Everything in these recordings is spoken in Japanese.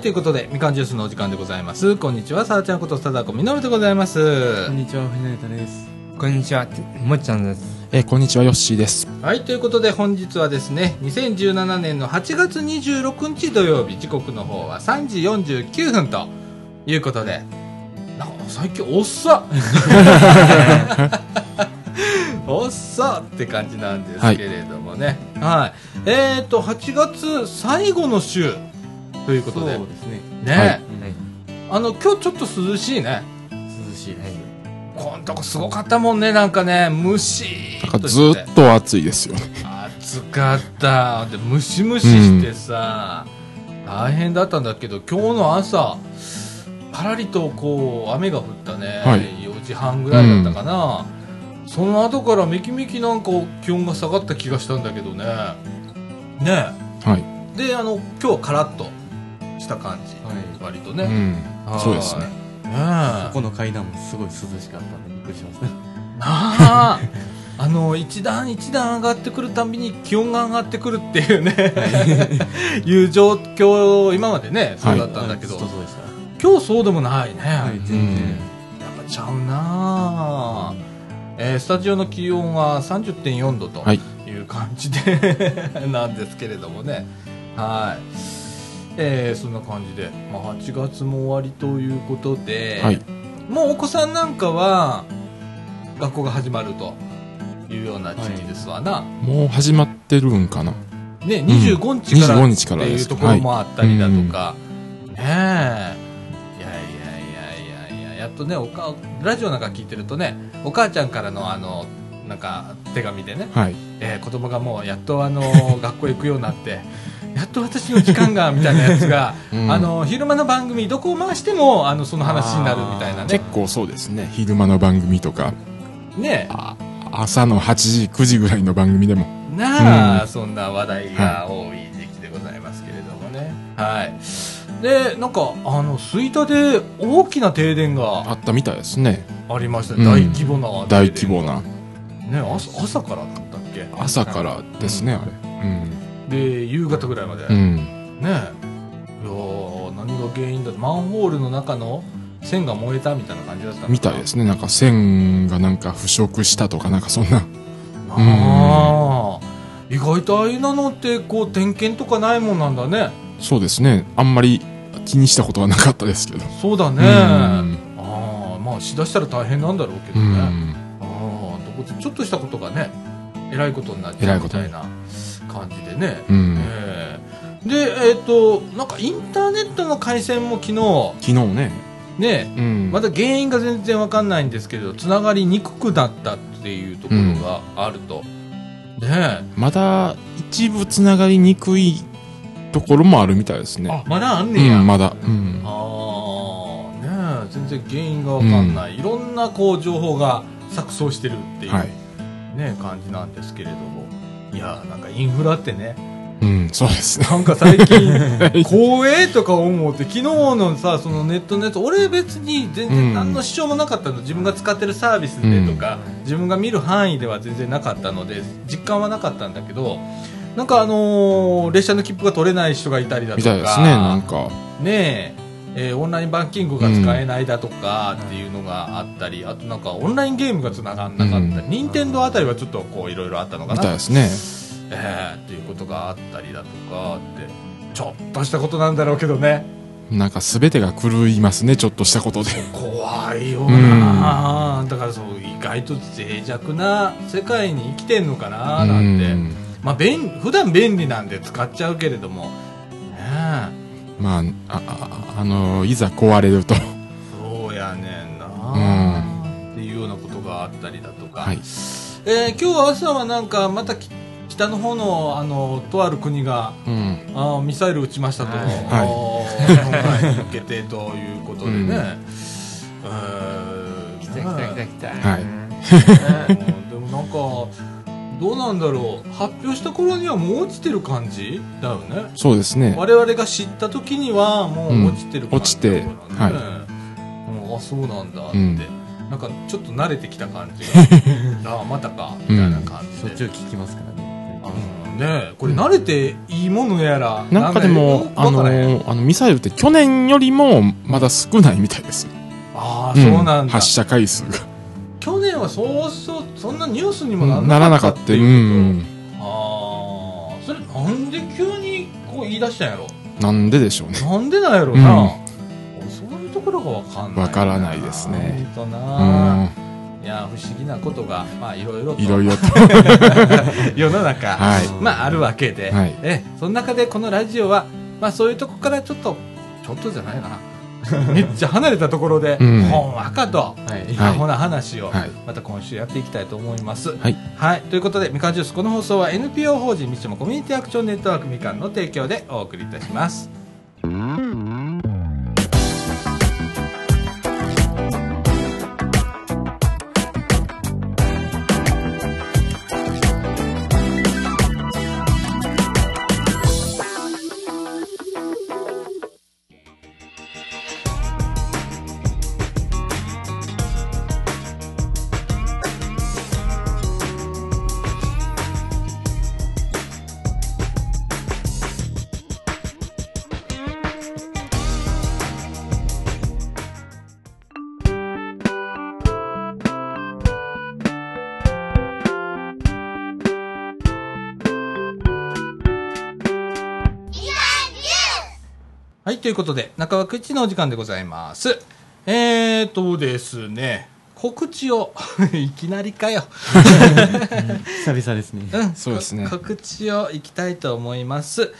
はい、ということで、みかんジュースのお時間でございます。こんにちは、さあちゃんこと、貞子みのるでございます。こんにちは、藤成太です。こんにちは、もっちゃんです。えーこんにちは、ヨッシーです。はい、ということで本日はですね、2017年の8月26日土曜日、時刻の方は3時49分ということで、なんか最近おっさ おっさって感じなんですけれどもね。はい。えっ、ー、と、8月最後の週ということで、そうですね。ね、はい。あの、今日ちょっと涼しいね。涼しいです。こんとこすごかったもんね、なんかね、ムシーなんかっとしてずっと暑いですよね。暑かった。でムシムシしてさ、大変だったんだけど今日の朝パラリとこう雨が降ったね、はい。4時半ぐらいだったかな、その後からめきめきなんか気温が下がった気がしたんだけどね。ね。はい。であの今日はカラッとした感じ、はい。割とね、うん。はい。そうですね。ねえ。ここの階段もすごい涼しかったんでびっくりしますね。なあ。あの一段一段上がってくるたびに気温が上がってくるっていうね、いう状況今までねそうだったんだけど、はい。今日そうでもないね、はい、全然。やっぱちゃうなあ、えースタジオの気温は30.4度とはい。いう感じで、なんですけれどもね。はいえーそんな感じで、まあ、8月も終わりということで、はい。もうお子さんなんかは学校が始まるというような時期ですわな、もう始まってるんかな。ね、25日から25って日からです。いうところもあったりだとか、はねえ。いやいやいやいやいや。やっとねおかラジオなんか聞いてるとねお母ちゃんからのあのなんか手紙でね、はい。えー子供がもうやっとあの 学校行くようになってやっと私の時間がみたいなやつが、うんあの昼間の番組どこを回してもあのその話になるみたいなね結構そうですね。昼間の番組とか、ねあ朝の8時、9時ぐらいの番組でも。なあ、うんそんな話題が多い時期でございますけれどもね。はい。で、なんか、あの、吹田で大きな停電あがったみたいですね。ありました。うん大規模な。大規模。な。ね、朝朝からだったっけ？朝からですね、あれ。で、夕方ぐらいまで。うん。うねん。いやー何が原因だマンホールの中の線が燃えたみたいな感じだったみたいですね。なんか線がなんか腐食したとか、なんかそんな。ああ。意外とああいうなのって、こう、点検とかないもんなんだね。そうですね。あんまり気にしたことはなかったですけど。そうだね。うんああ、まあ、しだしたら大変なんだろうけうどね。ん。ああ、ちょっとしたことがね、えらいことになっちゃえらいうことみたいなね。うん。ええで、えっ、と、なんかインターネットの回線も昨日、昨日ね。ね、うん。まだ原因が全然わかんないんですけど、つながりにくくなったっていうところがあると。ねまだ一部つながりにくいところもあるみたいですえ。ね。あ、まだあんうねや。ん、まだ。うん。ああ、ねえ、全然原因がわかんない。いろんなこう情報が錯綜してるっていう。はい。ね、感じなんですけれども。いや、なんかインフラってね、うん、そうです。ね。なんか最近、光栄とか思って、昨日のさ、そのネットのやつ、俺別に全然何の支障もなかったの、自分が使ってるサービスでとか、自分が見る範囲では全然なかったので、実感はなかったんだけど、なんかあのー列車の切符が取れない人がいたりだとか、みたいですね、なんか。ねええーオンラインバンキングが使えないだとかっていうのがあったり、あとなんかオンラインゲームが繋がんなかったり、うん。任天堂あたりはちょっとこういろいろあったのかな。みたいですね。えーっていうことがあったりだとかってちょっとしたことなんだろうけどね。なんか全てが狂いますね、ちょっとしたことで。怖いよな、だからそう意外と脆弱な世界に生きてんのかななんて、うん。まあ便普段便利なんで使っちゃうけれども。ねえまあ、あ、ああの、いざ壊れると。そうやねんな、っていうようなことがあったりだとか、はい。えー今日朝はなんかまたき北の方のあのとある国がうん。あーミサイル撃ちましたと、はい。日本海に向けてということでね、えー来た来た来た来た。はい。うん。でもなんかどうなんだろう。発表した頃にはもう落ちてる感じ？だよね。そうですね。我々が知った時にはもう落ちてる感じね、うん落うん。あそうなんだって、うん。なんかちょっと慣れてきた感じが。ああまたか。みたいな感じで、しょっちゅう聞きますからね。うん。ねこれ慣れていいものやらなんかでも、あの、あの、ミサイルって去年よりもまだ少ないみたいです。ああそうなんだ、発射回数が。去年はそうそうそんなニュースにもななららなかったっていうこと、ん。ああそれなんで急にこう言い出したんやろ？なんででしょうね。なんでなんやろな、うん。そういうところがわかんないわからないですね。ほんとうな、ん。いや不思議なことがまあいろいろと。いろいろと。世の中、はい。まああるわけで、はい。えその中でこのラジオはまあそういうとこからちょっとちょっとじゃないな めっちゃ離れたところで、うんほんわかとはい。はいアホな話をはいまた今週やっていきたいと思います。はい。はい、ということでみかんジュースこの放送は NPO 法人みちもコミュニティアクションネットワークみかんの提供でお送りいたします。い、ということで中枠一のお時間でございます。えーとですね、告知を いきなりかよ。久々ですね。うん、そうですねこ告知をいきたいと思います。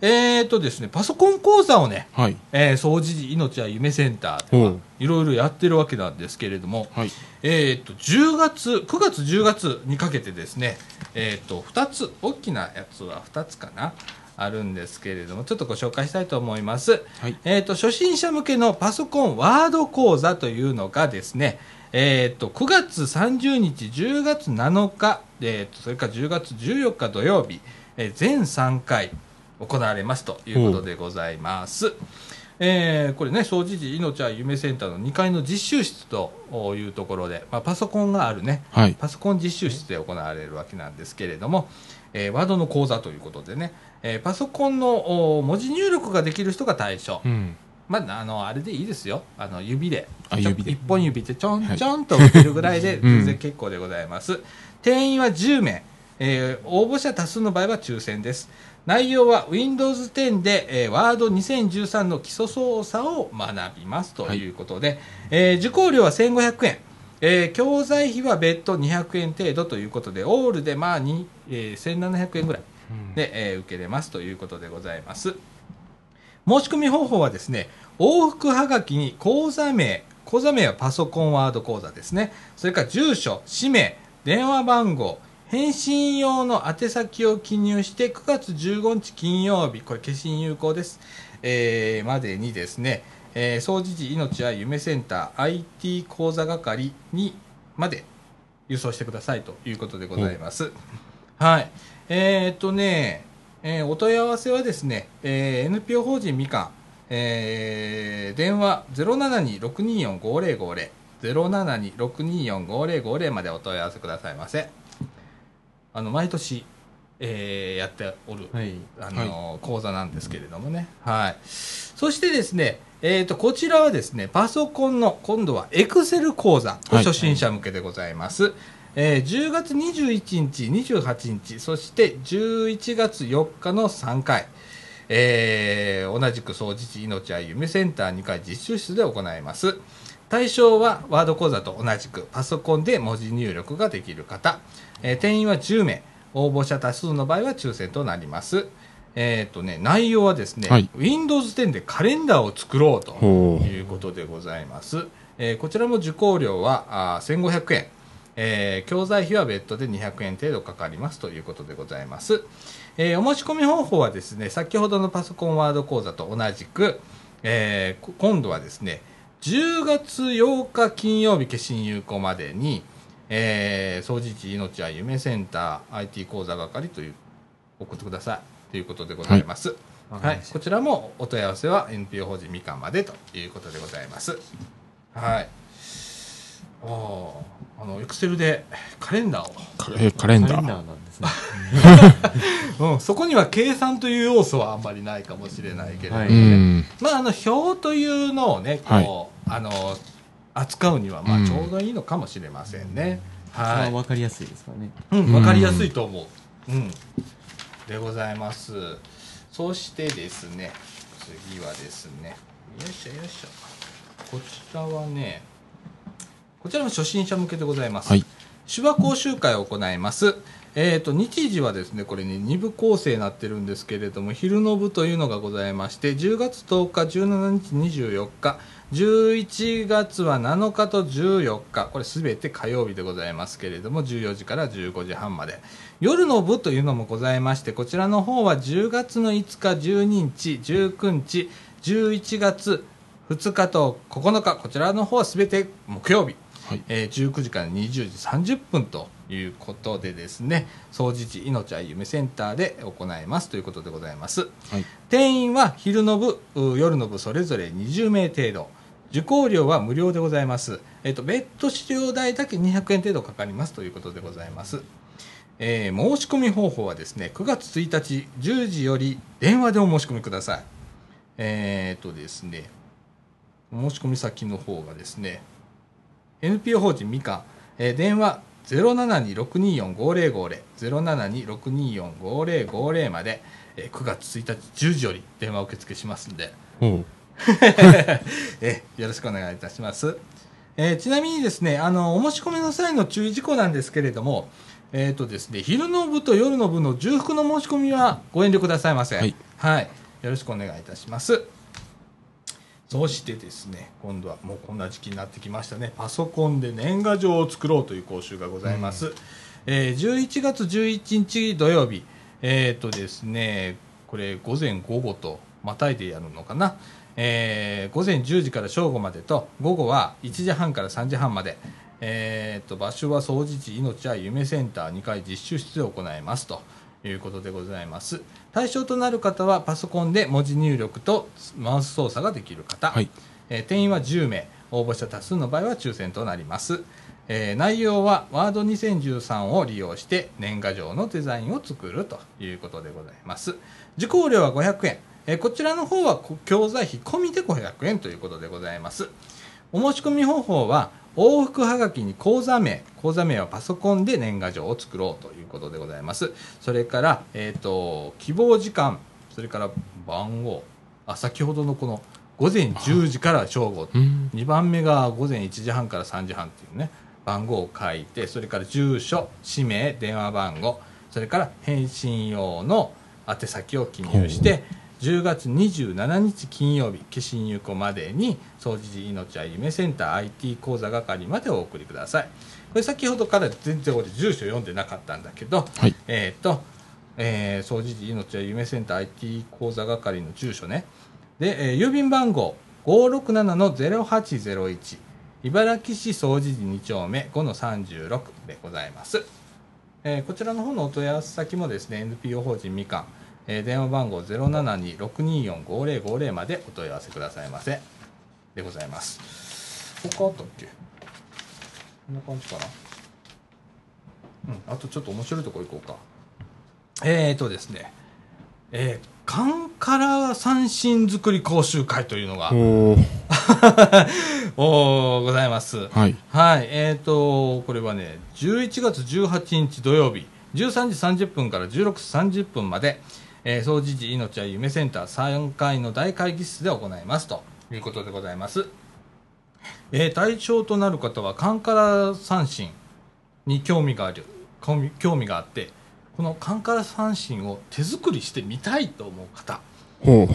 えーとですね、パソコン講座をね、はい。えー、掃除時命は夢センターではおういろいろやってるわけなんですけれども、はい。えー、と10月9月10月にかけてですね、えー、と2つ大きなやつは2つかなあるんですけれどもちょっとご紹介したいと思います、はいえー、と初心者向けのパソコンワード講座というのがですねえー、と9月30日10月7日、えー、とそれから10月14日土曜日、えー全3回行われますということでございます。えーこれね、掃除時命は夢センターの2階の実習室というところで、まあ、パソコンがあるね、はい。パソコン実習室で行われるわけなんですけれども、えーワードの講座ということでね、えーパソコンのお文字入力ができる人が対象。うん。まあ、あの、あれでいいですよ。あの、指で。指で一本指でちょんはいちょんと打てるぐらいでうん全然結構でございます。定員は10名。えー応募者多数の場合は抽選です。内容は Windows 10で、えー、Word 2013の基礎操作を学びますということで、えー受講料は1500円。えー教材費は別途200円程度ということで、オールでまあに、えー1700円ぐらいで、えー受けれますということでございます。申し込み方法はですね、往復はがきに口座名、口座名はパソコンワード口座ですね。それから住所、氏名、電話番号、返信用の宛先を記入して9月15日金曜日、これ消印有効です。えーまでにですね、えー、総持時命は夢センター IT 講座係にまで郵送してくださいということでございます。はい。えーっとね、えーお問い合わせはですね、えー NPO 法人みかん、えー電話072-624-5050、072-624-5050までお問い合わせくださいませ。あの、毎年、えーやっておる、はい。あの講座なんですけれどもね。はい。そしてですね、えっ、と、こちらはですね、パソコンの、今度はエクセル講座、はい初心者向けでございます。えー10月21日、28日、そして11月4日の3回、えー同じく総持地命は夢センター2回実習室で行います。対象はワード講座と同じくパソコンで文字入力ができる方、えー定員は10名。応募者多数の場合は抽選となります。えっ、とね内容はですね、はい。Windows 10でカレンダーを作ろうということでございます、えーこちらも受講料はあー1500円えー教材費は別途で200円程度かかりますということでございます、えーお申し込み方法はですね先ほどのパソコンワード講座と同じく、えーこ今度はですね10月8日金曜日消印有効までに、えー、総持地命は夢センター IT 講座係という送ってください。ということでございます、はい、こちらもお問い合わせは NPO 法人みかんまでということでございます。はい。あああのエクセルでカレンダーをカレンダー？カレンダーなんですね。うん、そこには計算という要素はあんまりないかもしれないけれども、はいうん。まあ、あの表というのをねこう、あの扱うにはまうんあちょうどいいのかもしれませんね。それは、はい分かりやすいですからね。うん、わかりやすいと思う。うん、でございます。そしてですね、次はですね、よいしょよいしょ。こちらはね、こちらも初心者向けでございます。はい。手話講習会を行います。えー、と日時はですねこれね2部構成になってるんですけれども昼の部というのがございまして10月10日17日24日11月は7日と14日これすべて火曜日でございますけれども14時から15時半まで夜の部というのもございましてこちらの方は10月の5日12日19日11月2日と9日こちらの方はすべて木曜日はい。えー19時から20時30分ということでですね総持寺命あゆめセンターで行いますということでございます。はい。定員は昼の部う夜の部それぞれ20名程度。受講料は無料でございます、えっと別途使用代だけ200円程度かかりますということでございます。えー申し込み方法はですね9月1日10時より電話でお申し込みください。えーっとですね申し込み先の方がですね NPO 法人みかん、えー電話072-624-5050 072-624-5050まで、えー9月1日10時より電話受付しますんで、ほう。えーよろしくお願いいたします、えーちなみにですねあのお申し込みの際の注意事項なんですけれどもえーとですね、昼の部と夜の部の重複の申し込みはご遠慮くださいませ。はいはい。よろしくお願いいたします。そしてですね、今度はもうこんな時期になってきましたね。パソコンで年賀状を作ろうという講習がございます。えー11月11日土曜日、えっ、とですね、これ午前午後とまたいでやるのかな。えー午前10時から正午までと、午後は1時半から3時半まで、えー、と場所は総持寺命は夢センター2階実習室で行いますということでございます対象となる方はパソコンで文字入力とマウス操作ができる方、はい。えー定員は10名。応募者多数の場合は抽選となります、えー内容はワード2013を利用して年賀状のデザインを作るということでございます。受講料は500円、えーこちらの方はこ教材費込みで500円ということでございます。お申し込み方法は往復はがきに口座名口座名はパソコンで年賀状を作ろうということでございます。それから、えー、と希望時間それから番号あ先ほどのこの午前10時から正午。うん。2番目が午前1時半から3時半っていうね番号を書いてそれから住所氏名電話番号それから返信用の宛先を記入して10月27日金曜日消印有効までに総持寺命は夢センター IT 講座係までお送りくださいこれ先ほどから全然俺住所読んでなかったんだけど、はい。えっ、と、えー、総持寺命は夢センター IT 講座係の住所ね。で、えー郵便番号567-0801茨城市総持寺2丁目5-36でございます。えーこちらの方のお問い合わせ先もですね、NPO 法人みかん、えー電話番号072-624-5050までお問い合わせくださいませ。でございます。他あったっけ？こんな感じかなうん、あとちょっと面白いところ行こうか。えーとですね、えー、カンカラ三振作り講習会というのが。おーございます。はい。はい、えーと、これはね、11月18日土曜日、13時30分から16時30分まで、えー、総持寺命は夢センター3階の大会議室で行いますということでございます。えー対象となる方は、カンカラ三振に興味がある、興味興味があって、このカンカラ三振を手作りしてみたいと思う方、ほう。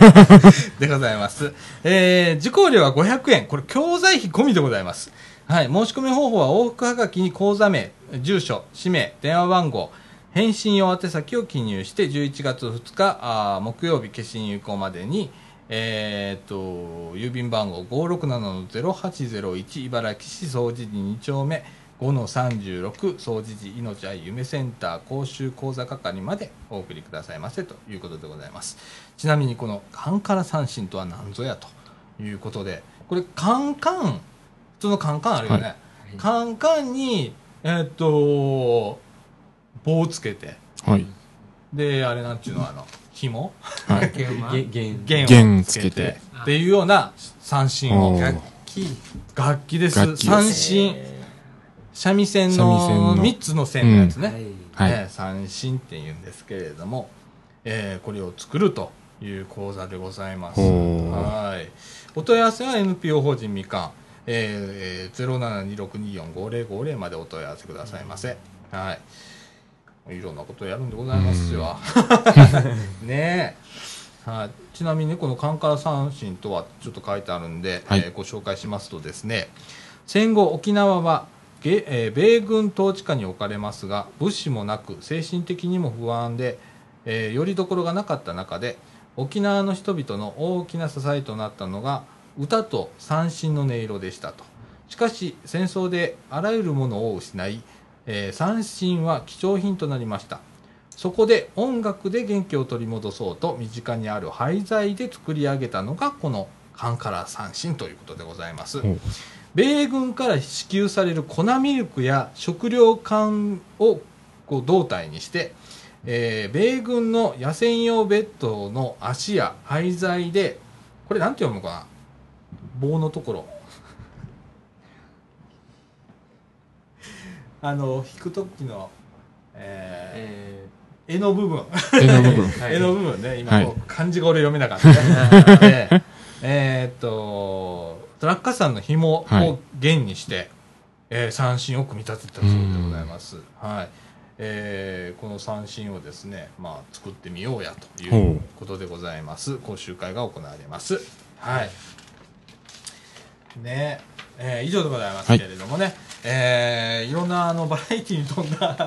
でございます。えー受講料は500円。これ、教材費込みでございます。はい。申し込み方法は往復はがきに口座名、住所、氏名、電話番号、返信用宛先を記入して、11月2日、あー木曜日消印有効までに、えーっと、郵便番号567-0801茨城市総持寺2丁目5-36総持寺命愛夢センター講習講座係までお送りくださいませということでございます。ちなみにこのカンカラ三振とは何ぞやと。いうことでこれカンカン普通のカンカンあるよね、い。カンカンにえーっと棒つけて。はい。であれなんちゅうのあの紐？はい。弦弦弦をつけて。っていうような三振を。楽器。楽器です。三振三味線三味線の。の3つの線のやつね、はい。えー三振っていうんですけれども、えーこれを作るという講座でございます。はい。お問い合わせは NPO 法人みかん、えー、0726245050までお問い合わせくださいませ。はい。いろんなことをやるんでございますよ。ねえ。はい、ちなみにねこのカンカラ三振とはちょっと書いてあるんで、はい。えーご紹介しますとですね。戦後沖縄は、げえー米軍統治下に置かれますが物資もなく精神的にも不安で、えーよりどころがなかった中で沖縄の人々の大きな支えとなったのが歌と三振の音色でしたと。しかし戦争であらゆるものを失い、えー三振は貴重品となりました。そこで音楽で元気を取り戻そうと身近にある廃材で作り上げたのがこのカンカラ三振ということでございます。ほう米軍から支給される粉ミルクや食料缶をこう胴体にして、えー米軍の野戦用ベッドの足や廃材でこれなんて読むのかな？棒のところあの引く時の、えーえ柄の部分。絵の部分。はい。絵の部分ね。今はい。こう漢字が俺読めなかった。ね。で えーっと落下傘の紐はい。を弦にして、えー三振を組み立てたそうでございます。はい。えーこの三振をですね、まあ、作ってみようやという。ことでございます。講習会が行われます。はい。ねえー以上でございますけれどもね、えーいろんなあのバラエティに富んだ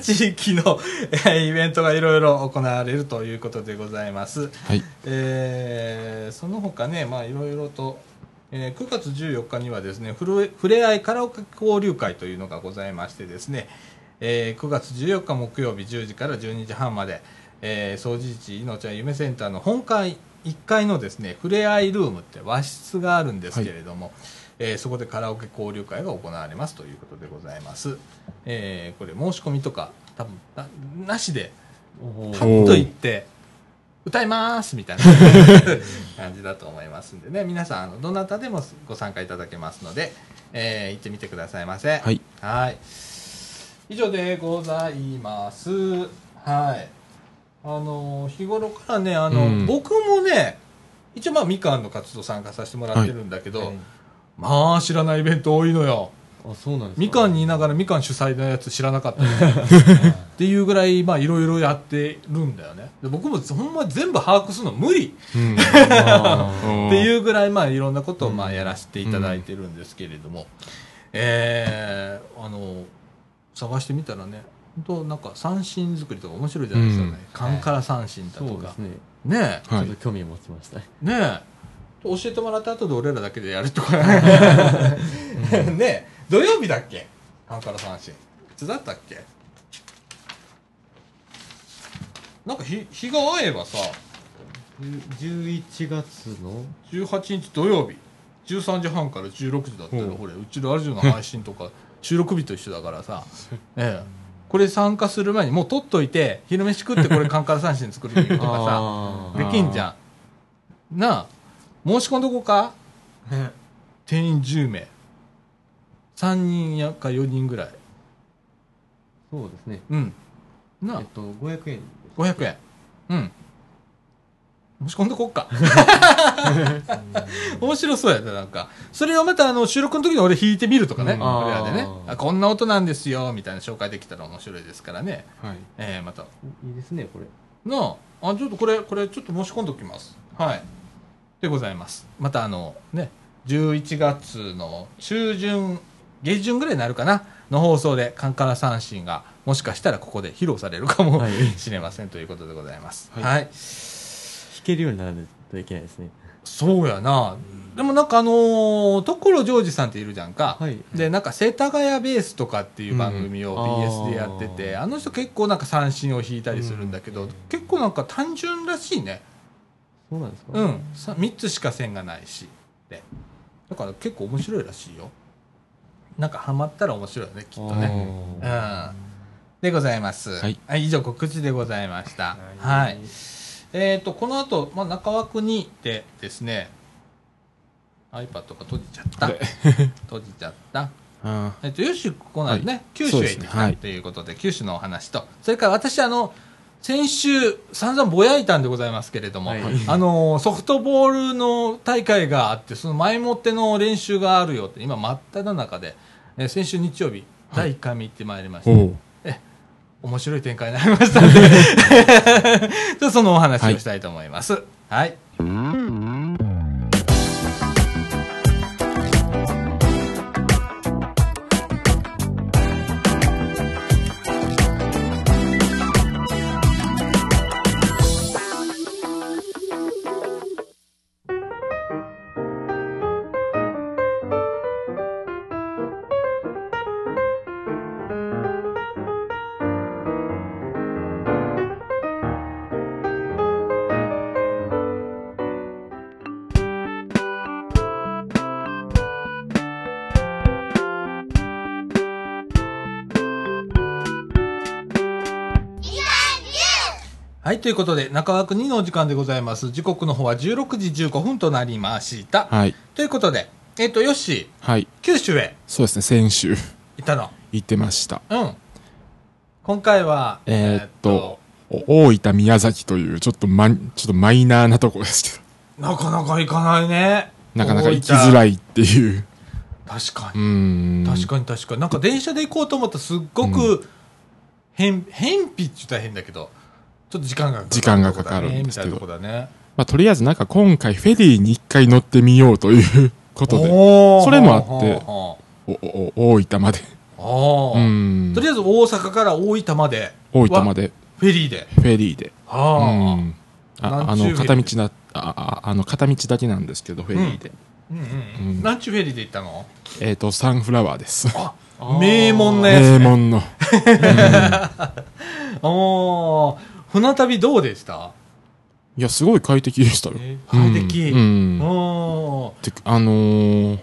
地域の、えーイベントがいろいろ行われるということでございます。はい。えーその他ね、まあいろいろと、えー9月14日にはですね、ふれふれあいカラオケ交流会というのがございましてですね、えー9月14日木曜日10時から12時半まで、えー、総持地いのちゃん夢センターの本会1階のですね、ふれあいルームって和室があるんですけれども、えーそこでカラオケ交流会が行われますということでございます。えーこれ申し込みとか多分ななしでーパッと行って歌いますみたいな 感じだと思いますんでね。皆さんどなたでもご参加いただけますので、えー行ってみてくださいませ。はい。はい。以上でございます。はいあの日頃からねあの、うん。僕もね一応まあみかんの活動参加させてもらってるんだけど、はい。まあ知らないイベント多いのよ。あそうなんですか。みかんにいながらみかん主催のやつ知らなかった っていうぐらいまあいろいろやってるんだよね。で僕もほんま全部把握するの無理。うん。あ っていううぐらいまあいろんなことをまあやらせていただいてるんですけれども、えーあの探してみたらね本当なんか三振作りとか面白いじゃないですかね、うん。カンカラ三振だとか。そうですね。ねはい。ちょっと。興味を持ちました。えねえ。教えてもらった後で俺らだけでやるとか。ねえ。土曜日だっけ？カンカラ三振いつだったっけ？なんか日日が合えばさ11月の？18日土曜日。13時半から16時だったらうん。ほれうちラジオの配信とか収録日と一緒だからさ、え え、これ参加する前にもう取っといて昼飯食ってこれカンカラ三振作るとかあさできんじゃん。なあ申し込んどこうか？定員10名。3人やか4人ぐらい。そうですね。うん。なあ。えっと500円です。500円。うん申し込んどこっか。面白そうやねなんか。それをまたあの収録の時に俺弾いてみるとかね、うん。これらでね。あこんな音なんですよみたいな紹介できたら面白いですからね。はい。えー、また。いいですねこれ。なああちょっとこれこれちょっと申し込んでおきます。はい。でございます。またあのね11月の中旬下旬ぐらいになるかな。の放送でカンカラ三振がもしかしたらここで披露されるかもはい。しれませんということでございます。はい。はい弾けるようにならないといけないですねそうやな。でもなんかあのー、所ジョージさんっているじゃんか。はいで、なんか世田谷ベースとかっていう番組をうん BS でやってて、あの人結構なんか三振を弾いたりするんだけど、結構なんか単純らしいね。そうなんですか？うん。さ3つしか線がないし。で。だから結構面白いらしいよ。なんかハマったら面白いよねきっとねうあんでございますはい以上告知でございましたはい、えっ、とこの後、まあ中枠にでですね iPad が閉じちゃった。閉じちゃった。あえっと、よし、ここなんでね、はい。九州へ行ってきたということで、九州のお話と、それから私、あの、先週、散々ぼやいたんでございますけれども、はい。あの、ソフトボールの大会があって、その前もっての練習があるよって、今、真っ只中で、えー先週日曜日、第1回目行ってまいりました。面白い展開になりましたので、じゃあそのお話をしたいと思います。はい。はい、ということで、中枠2のお時間でございます。時刻の方は16時15分となりました。はい。ということで、えっ、と、よし、はい。九州へそうですね、先週行ったの？行ってました。うん。今回は、えーっと、お大分宮崎という、ちょっとマン、ちょっとマイナーなところですけど、なかなか行かないね。なかなか行きづらいっていう。確かうに。ーん。確かに確かに。なんか電車で行こうと思ったらすっごく、変、変皮って言ったら変だけど、ちょっと時間がかかる。時間がかかるんですけどみたいなとこだね。まあ、とりあえずなんか今回フェリーに一回乗ってみようということで、それもあって大分まで。と。りあえず大阪から大分まで。大分までフェリーで。フェリーで。あ。ん。ああ何の、片道な、あ、ああの、片道だけなんですけど、フェリーで。うんうんう。うんん何ちゅうフェリーで行ったの？えっ、と、サンフラワーです。あ、名門のやつ、ね。名門の。おー船旅どうでした？いや、すごい快適でしたよ。快適？うん。てあのー、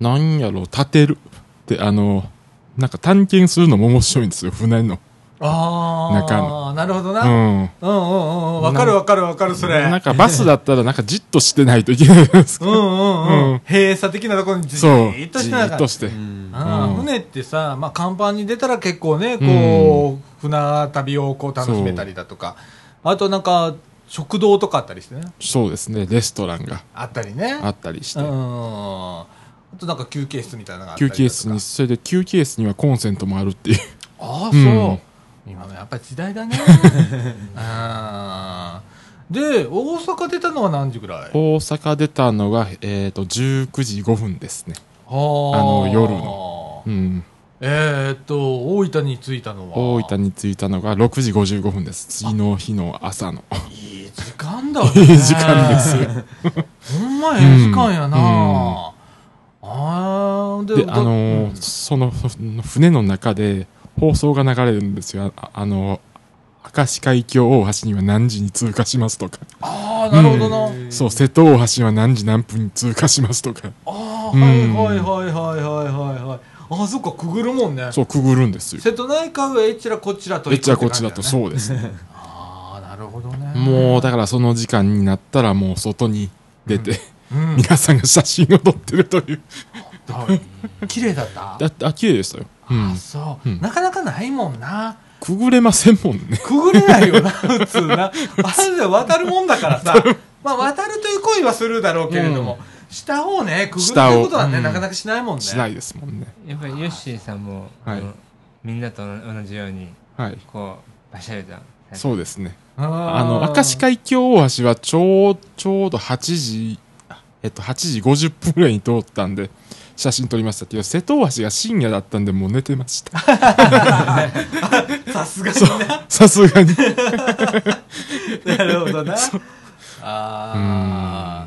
なんやろ、立てる。って、あのなんか探検するのも面白いんですよ、船の。あ中あ、なるほどな。ううんん。うんうんうん。わかるわかるわかる、それ。なんかバスだったらなんかじっとしてないといけないですか。うんうんうん。うん閉鎖的なところにじっとしじてながらーっと。して。船ってさ、まあ、甲板に出たら結構ね、こう、船旅をこう楽しめたりだとか、あとなんか、食堂とかあったりしてね。そうですね、レストランがあったりね。あったりしてうん。。あとなんか休憩室みたいなのがあったり休憩室に、それで休憩室にはコンセントもあるっていう。ああ、うんそう。今のやっぱり時代だね。あ ーで、大阪出たのは何時ぐらい？大阪出たのが、えっ、と、19時5分ですね。あーあの夜の。うん。えーっと、大分に着いたのは？大分に着いたのが6時55分です。次の日の朝の。いい時間だね。いい時間ですよ。ほんまええ時間やな、うんあーでで、あのーそのふ船の中で放送が流れるんですよ。ああの、明石海峡大橋には何時に通過しますとか。ああなるほどな、うんそう、瀬戸大橋は何時何分に通過しますとか。ああ、うんはいはいはいはいはいはいはいああそっかくぐるもんねそう、くぐるんですよ。瀬戸内海はえちらこちらとえっちらこっちだとうそうですね。ああなるほどねもう、だからその時間になったらもう外に出て、うん皆さんが写真を撮ってるという。はい綺麗だった？だって、あ、綺麗でしたよ。うん。あ。そう、うん。なかなかないもんな。くぐれませんもんね。くぐれないよな 普通な。あれで渡るもんだからさ。まあ渡るという行為はするだろうけれども、下をねくぐるということはね、なかなかしないもんね。しないですもんね。やっぱりヨッシーさんも、はい。みんなと同じようにはい。こうバシャリとそうですね。ああの、明石海峡大橋はちょう、ちょうど8時、えっと、8時50分ぐらいに通ったんで、写真撮りましたけど、瀬戸大橋が深夜だったんで、もう寝てました。さすがにな。さすがに。なるほどな。ああ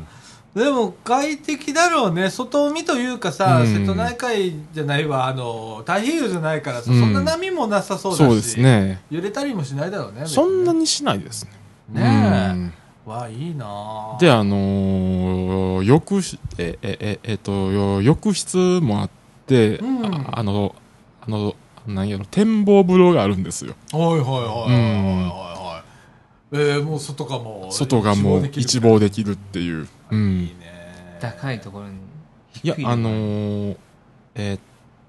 でも快適だろうね。外海というかさ、うん。瀬戸内海じゃないわ。あの太平洋じゃないからさ、うん。そんな波もなさそうだしそうですね。揺れたりもしないだろうね。そんなにしないですね。ねえ。うんわあいいなあ。で、あのー浴室、え、え、え、えっと、よ浴室もあっって、うん。ああのあのなんやろ展望風呂があるんですよ。はいはいはいはいはいはいえー、もう外がもう外がもう一望できるっていう、ういいん、ね高いところにいや低あのー、えーっ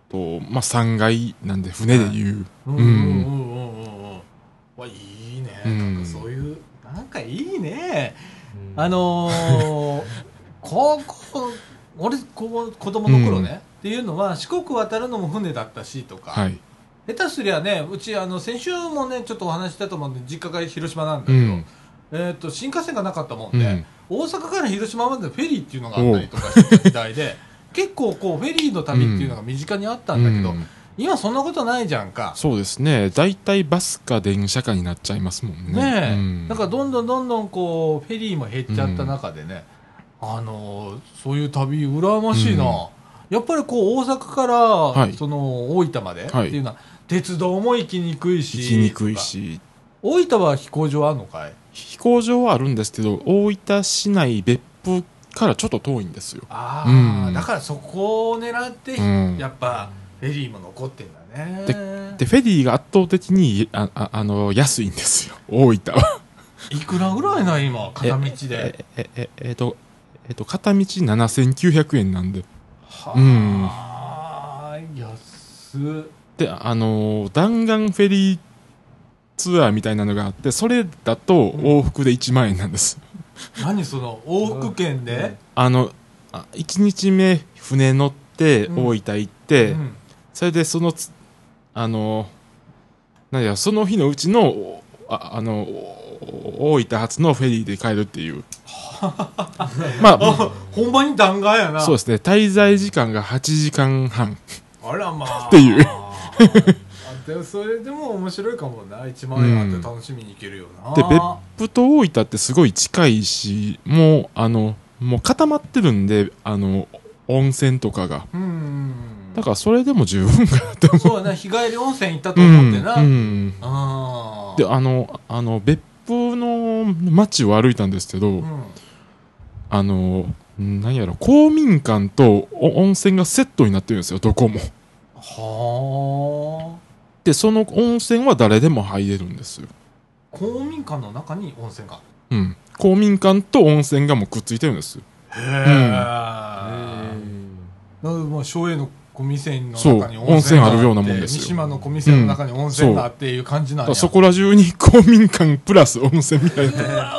とまあ3階なんで船でいう、うんうんうんうんうん。うん。わいいね、うん。なんかそういうなんかいいね。あのー、高校俺子供の頃ね、っていうのは四国渡るのも船だったしとか、はい、下手すりゃねうちあの先週もねちょっとお話ししたと思うんで実家が広島なんだけど、うん。えー、と新幹線がなかったもんで、うん。大阪から広島までフェリーっていうのがあったりとかしてた時代で結構こうフェリーの旅っていうのが身近にあったんだけど、うん今そんなことないじゃんか。そうですね。大体バスか電車かになっちゃいますもんね。ねえ、うん。なんかどんどんどんどんこうフェリーも減っちゃった中でね、あのーそういう旅羨ましいな、うん。やっぱりこう大阪から、はい。その大分までってはいいうのは、鉄道も行きにくいし。行きにくいし。大分は飛行場あるのかい？飛行場はあるんですけど大分市内別府からちょっと遠いんですよ。ああ、うん。だからそこを狙って、うん。やっぱフェリーも残ってんだね。でフェリーが圧倒的にあああの安いんですよ。大分は。いくらぐらいな今？片道で。ええええっとえっと片道7900円なんで。はあ、安っ。であの弾丸フェリーツアーみたいなのがあってそれだと往復で1万円なんです、何その往復券で、あのあ1日目船乗ってうん。大分行って、うんそれでそのつあのなんやその日のうちのああのお大分発のフェリーで帰るっていう。まああほんまに弾丸やな。そうですね。滞在時間が8時間半。あらまあ。っていう。あでもそれでも面白いかもな。1万円あって楽しみに行けるよな、で別府と大分ってすごい近いしもうあのもう固まってるんであの温泉とかが。うんだからそれでも十分かなって思う。そうやな日帰り温泉行ったと思ってな、うんうん。あー。であのあの別府の街を歩いたんですけど、うん。あのなんやろ公民館とお温泉がセットになってるんですよどこも。はあでその温泉は誰でも入れるんですよ。公民館の中に温泉が。うん。公民館と温泉がもうくっついてるんですよ。へえ、だからもう松栄の小店の中にそう温泉あるようなもんですよ。三島の小店の中に温泉があっていう感じなん。や、だからそこら中に公民館プラス温泉みたいな。のがうわ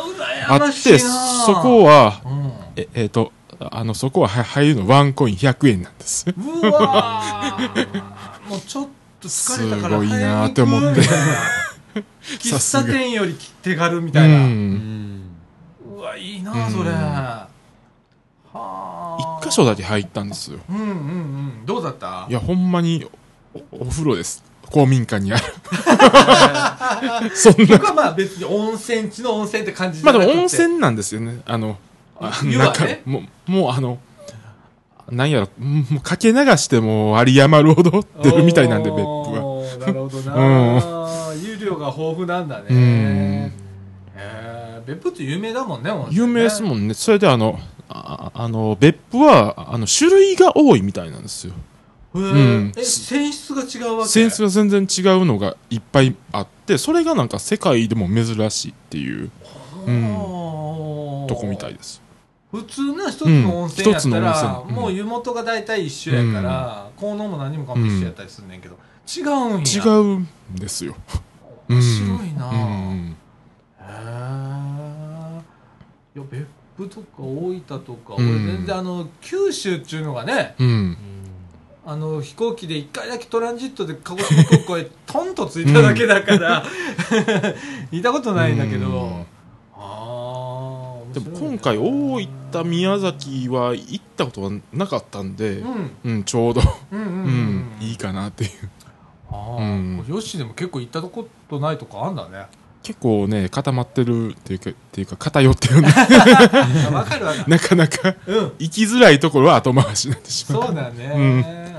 あってそこはうん。ええーとあのそこはは入るのワンコイン100円なんです。うわー。もうちょっと疲れたからすごいなーって思って。喫茶店より手軽みたいな、ううん。んうわいいなあそれ、うん。はあ。一箇所だけ入ったんですよ。うんうんうん。どうだった？いやほんまにおお風呂です。公民館にある。そんな。僕はまあ別に温泉地の温泉って感じじまあでゃなくて。も温泉なんですよね。あのあ湯はね？もうもうあのなんやろもうかけ流しても有り余るほど出るみたいなんで別府は。なるほどな、湯量が豊富なんだね。うん。別府って有名だもんね温泉ね。有名ですもんね。それであのああの別府はあの種類が多いみたいなんですよ。うん。え泉質が違うわけ？センスが全然違うのがいっぱいあってそれがなんか世界でも珍しいっていううん。ととこみたいです。普通な一つの温泉やったうんら、うん。もう湯元が大体一緒やから、効能も何もかも一緒やったりすんねんけど、違うんや。違うんですよ。面白いな、うん。へえいや別府とか大分とか、うん。俺全然あの九州っていうのがねうん。あの飛行機で一回だけトランジットで鹿児島空港へトンと着いただけだから、いたことないんだけど、うん。ああでも今回大分宮崎は行ったことがなかったんでうん。うんちょうど。うんうんうん、うん。いいかなっていう。ああ、うん。ヨッシーでも結構行ったことないとこあんだね結構ね固まってるっていうかっていうか偏ってるんであわかるわかる。なかなかうん。行きづらいところは後回しになってしまう。そうだね。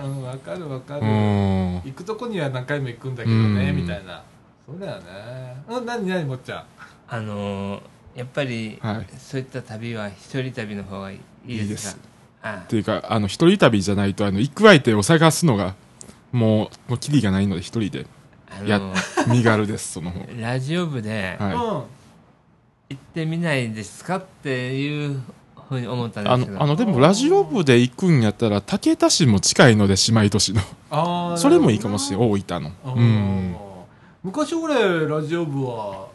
うん。わ、かるわかる、うん。行くとこには何回も行くんだけどね、うん。みたいな。そうだよね。うん何何もっちゃん？あのーやっぱり、はい。そういった旅は一人旅の方がいいいいです。ですかあ。っていうかあの一人旅じゃないとあの行く相手を探すのがもうもうキリがないので一人でや身軽ですその方。ラジオ部ではい。うん。行ってみないですかっていうふうに思ったんであすけど。のあのでもラジオ部で行くんやったら竹田市も近いので姉妹都市の。それもいいかもしれんなる大分の。うん。昔俺ラジオ部は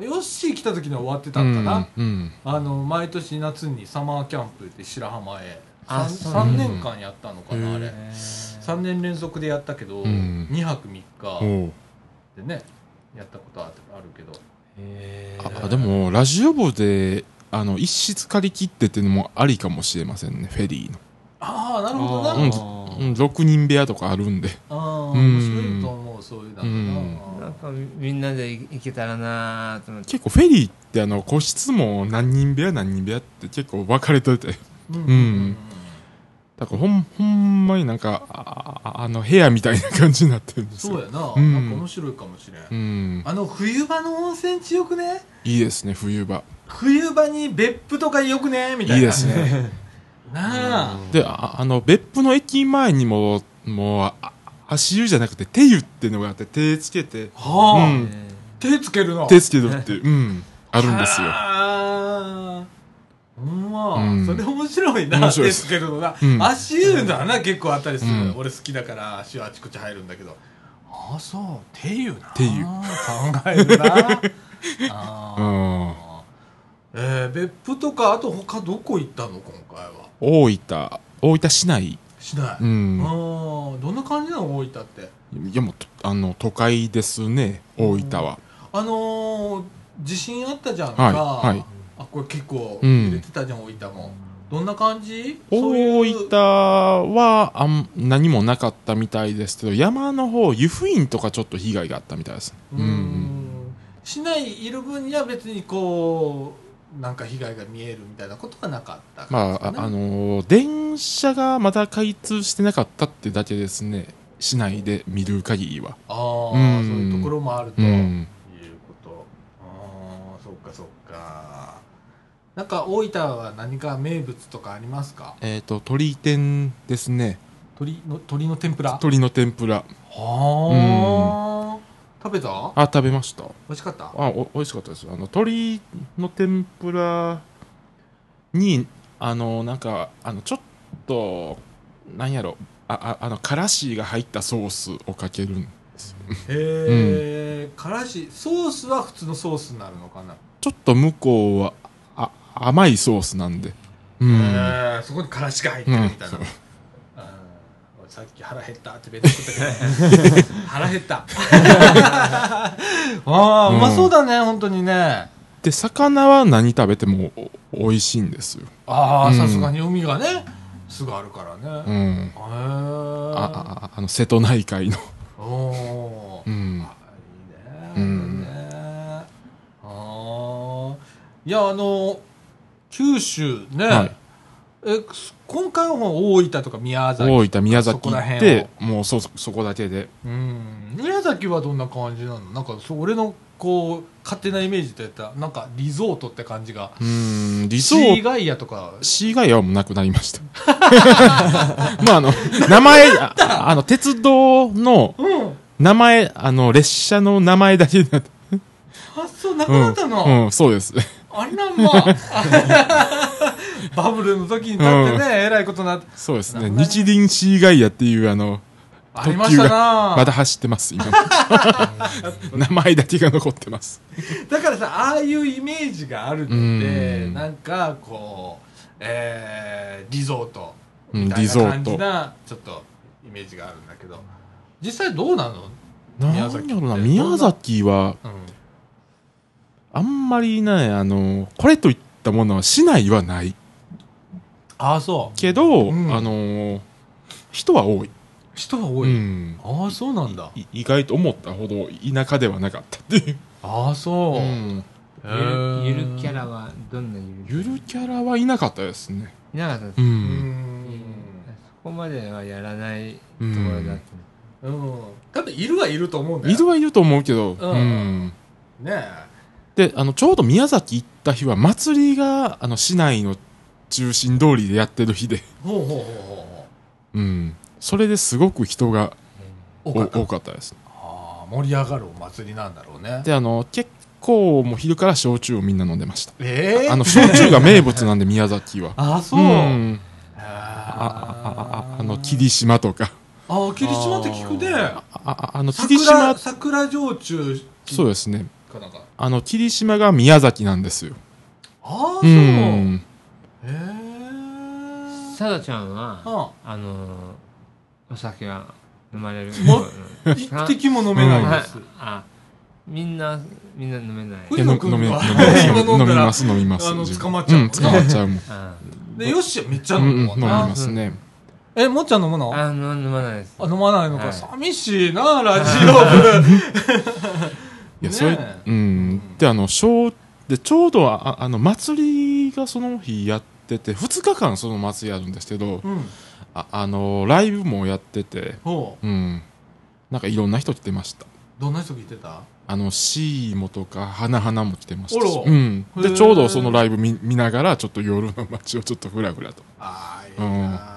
ヨッシー来た時には終わってたんかな、うんうん。あの毎年夏にサマーキャンプって白浜へ。あ 3, そう。三年間やったのかな、うんあれ。へー。3年連続でやったけど、うん。2泊3お日うでねやったことああるけど。へああでもラジオ部であの一室借り切ってっていうのもありかもしれませんねフェリーの。ああなるほどな、あうんーうん、6人部屋とかあるんで。ああうん。面白いと思うそういうの。うん。なんかみんなで行けたらなと思って。結構フェリーってあの個室も何人部屋何人部屋って結構分かれてて。うん。うんだからほんほんまになんかあああの部屋みたいな感じになってるんですよ。そうやな、うん。なんか面白いかもしれん、うん。あの冬場の温泉地よくね？いいですね冬場。冬場に別府とかよくね？みたいな。いいですね。なあ、でああの別府の駅前にももうあ足湯じゃなくて手湯っていうのがあって手つけて。はあ、うん。手つけるの？手つけるっていう、うん、あるんですよま、うん。それ面白いな面白いですけるのが、うん。足湯だな結構あったりする、うん。俺好きだから足湯あちこち入るんだけど。ああそう。手湯な。手湯。考えるな。あうーん。えー、別府とかあと他どこ行ったの？今回は。大分。大分市内。しない、うん。どんな感じなの大分って？いやもうとあの都会ですね大分は、あのー、地震あったじゃんか、はいはいあこれ結構うん。揺れてたじゃん、大分もどんな感じ？大そういう分はあん何もなかったみたいですけど山の方湯布院とかちょっと被害があったみたいです。うーん。市内いる分には別にこうなんか被害が見えるみたいなことはなかった？まあ、ああのー電車がまだ開通してなかったってだけですね。市内で見る限りは。ああ、うん。そういうところもあると、ういうんこと。ああそっかそっかなんか大分は何か名物とかありますか？えっ、と鶏天ですね。鳥の鳥の天ぷら？鶏の天ぷら。はあ、食べた？あ食べました。美味しかった？あお美味しかったですあの鶏の天ぷらにあのなんかあのちょっとなんやろ。あああのからしが入ったソースをかけるんですよ。へえ、からしソースは普通のソースになるのかな、ちょっと向こうはあ甘いソースなんで。うん。そこにからしが入ってるみたいな、うん。さっき腹減ったって弁当食ったけど。腹減った。ああ、ううんまそうだね本当にね。で魚は何食べてもお美味しいんですよ。ああうん。さすがに海がねすぐあるからね、へうん。えあああの瀬戸内海の。おおー、うん。あいいね、うん。ねああいやあの九州ね、はい。え今回は大分とか宮崎大分宮崎行ってもうそそこだけで。うん。宮崎はどんな感じなの？なんかそう俺のこう勝手なイメージとやったらなんかリゾートって感じが。うんリゾート。シーガイアとか。シーガイアはもうなくなりました。まああの、名前、ああの、鉄道のうん。名前、あの、列車の名前だけになって。あそうなくうなったの、ん、うん、そうです。あれなんま バブルの時にだってね、えらいことになってそうですね。日輪シーガイアっていうあの、ありましたな。まだ走ってます、今。名前だけが残ってます。だからさああいうイメージがあるのでうん。なんかこうえー、リゾートうんみたいな感じト。なちょっとイメージがあるんだけど。実際どうなの？なん宮崎宮崎は、うんあんまりね、あの、これといったものは市内はない。ああそう。けど、うん。あの、人は多い。人が多い、うん。ああそうなんだ。い意外と思ったほど田舎ではなかったっていう。ああそう、うん。へゆー。るゆるキャラはどんなゆるゆるキャラはいなかったですね。いなかったです。う。うん。んそこまではやらないとこうんろだった。うん。多分いるはいると思うんだよ。いるはいると思うけど、うん。うん。ねで、あの、ちょうど宮崎行った日は祭りが、あの、市内の中心通りでやってる日で、ほうほうほうほうん。それですごく人がうおほう多かったです。あー盛り上がるお祭りなんだろうねで、あの、結構もう昼から焼酎をみんな飲んでました。ええあの、焼酎が名物なんで、宮崎は。あそう、ん。あああああの、霧島とか。あ霧島って聞くねあああの、霧桜島、桜焼酎そうですね。かなんかあの、霧島が宮崎なんですよ。ああそう、うへん。えさだちゃんはああ。のお酒は飲まれる？もうん 一滴も飲めないはいです、あみんなみんな飲めない。藤野君飲飲飲みます、飲みます。あの捕まっちゃう。うん、捕まっちゃうもん。あでよしめっちゃうん、飲うん飲みますね。えもっちゃん飲むの？あ飲まないです。飲まないのか、はい。寂しいなラジオ部いや、それねえ、うん。で、あの、小、で、ちょうど、ああの、祭りがその日やってて、2日間その祭りやるんですけど、うんああの、ライブもやってて、ほううん。なんかいろんな人来てました。どんな人聞いてた？あの、シーモとか、花々も来てましたし。うん。で、ちょうどそのライブ見見ながら、ちょっと夜の街をちょっとふらふらと。ああいいな、いいな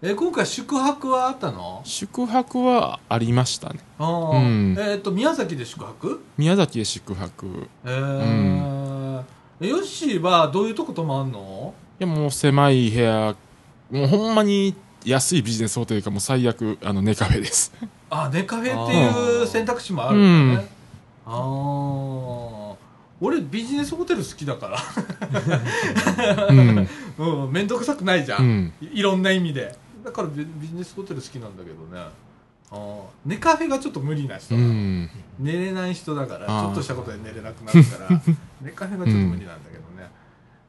え今回宿泊はあったの？宿泊はありましたね。あーうん。えっ、と宮崎で宿泊？宮崎で宿泊。えー。えヨッシーはどういうとこ泊まんの？いや、もう狭い部屋、もうほんまに安いビジネスホテルかもう最悪、あの、ネカフェです。あネカフェっていう選択肢もあるんだね、ああ俺ビジネスホテル好きだから。うん。うん面倒くさくないじゃん、うん。いいろんな意味でだからビビジネスホテル好きなんだけどね。あーネカフェがちょっと無理な人、うん。寝れない人だからちょっとしたことで寝れなくなるから ネカフェがちょっと無理なんだけどね、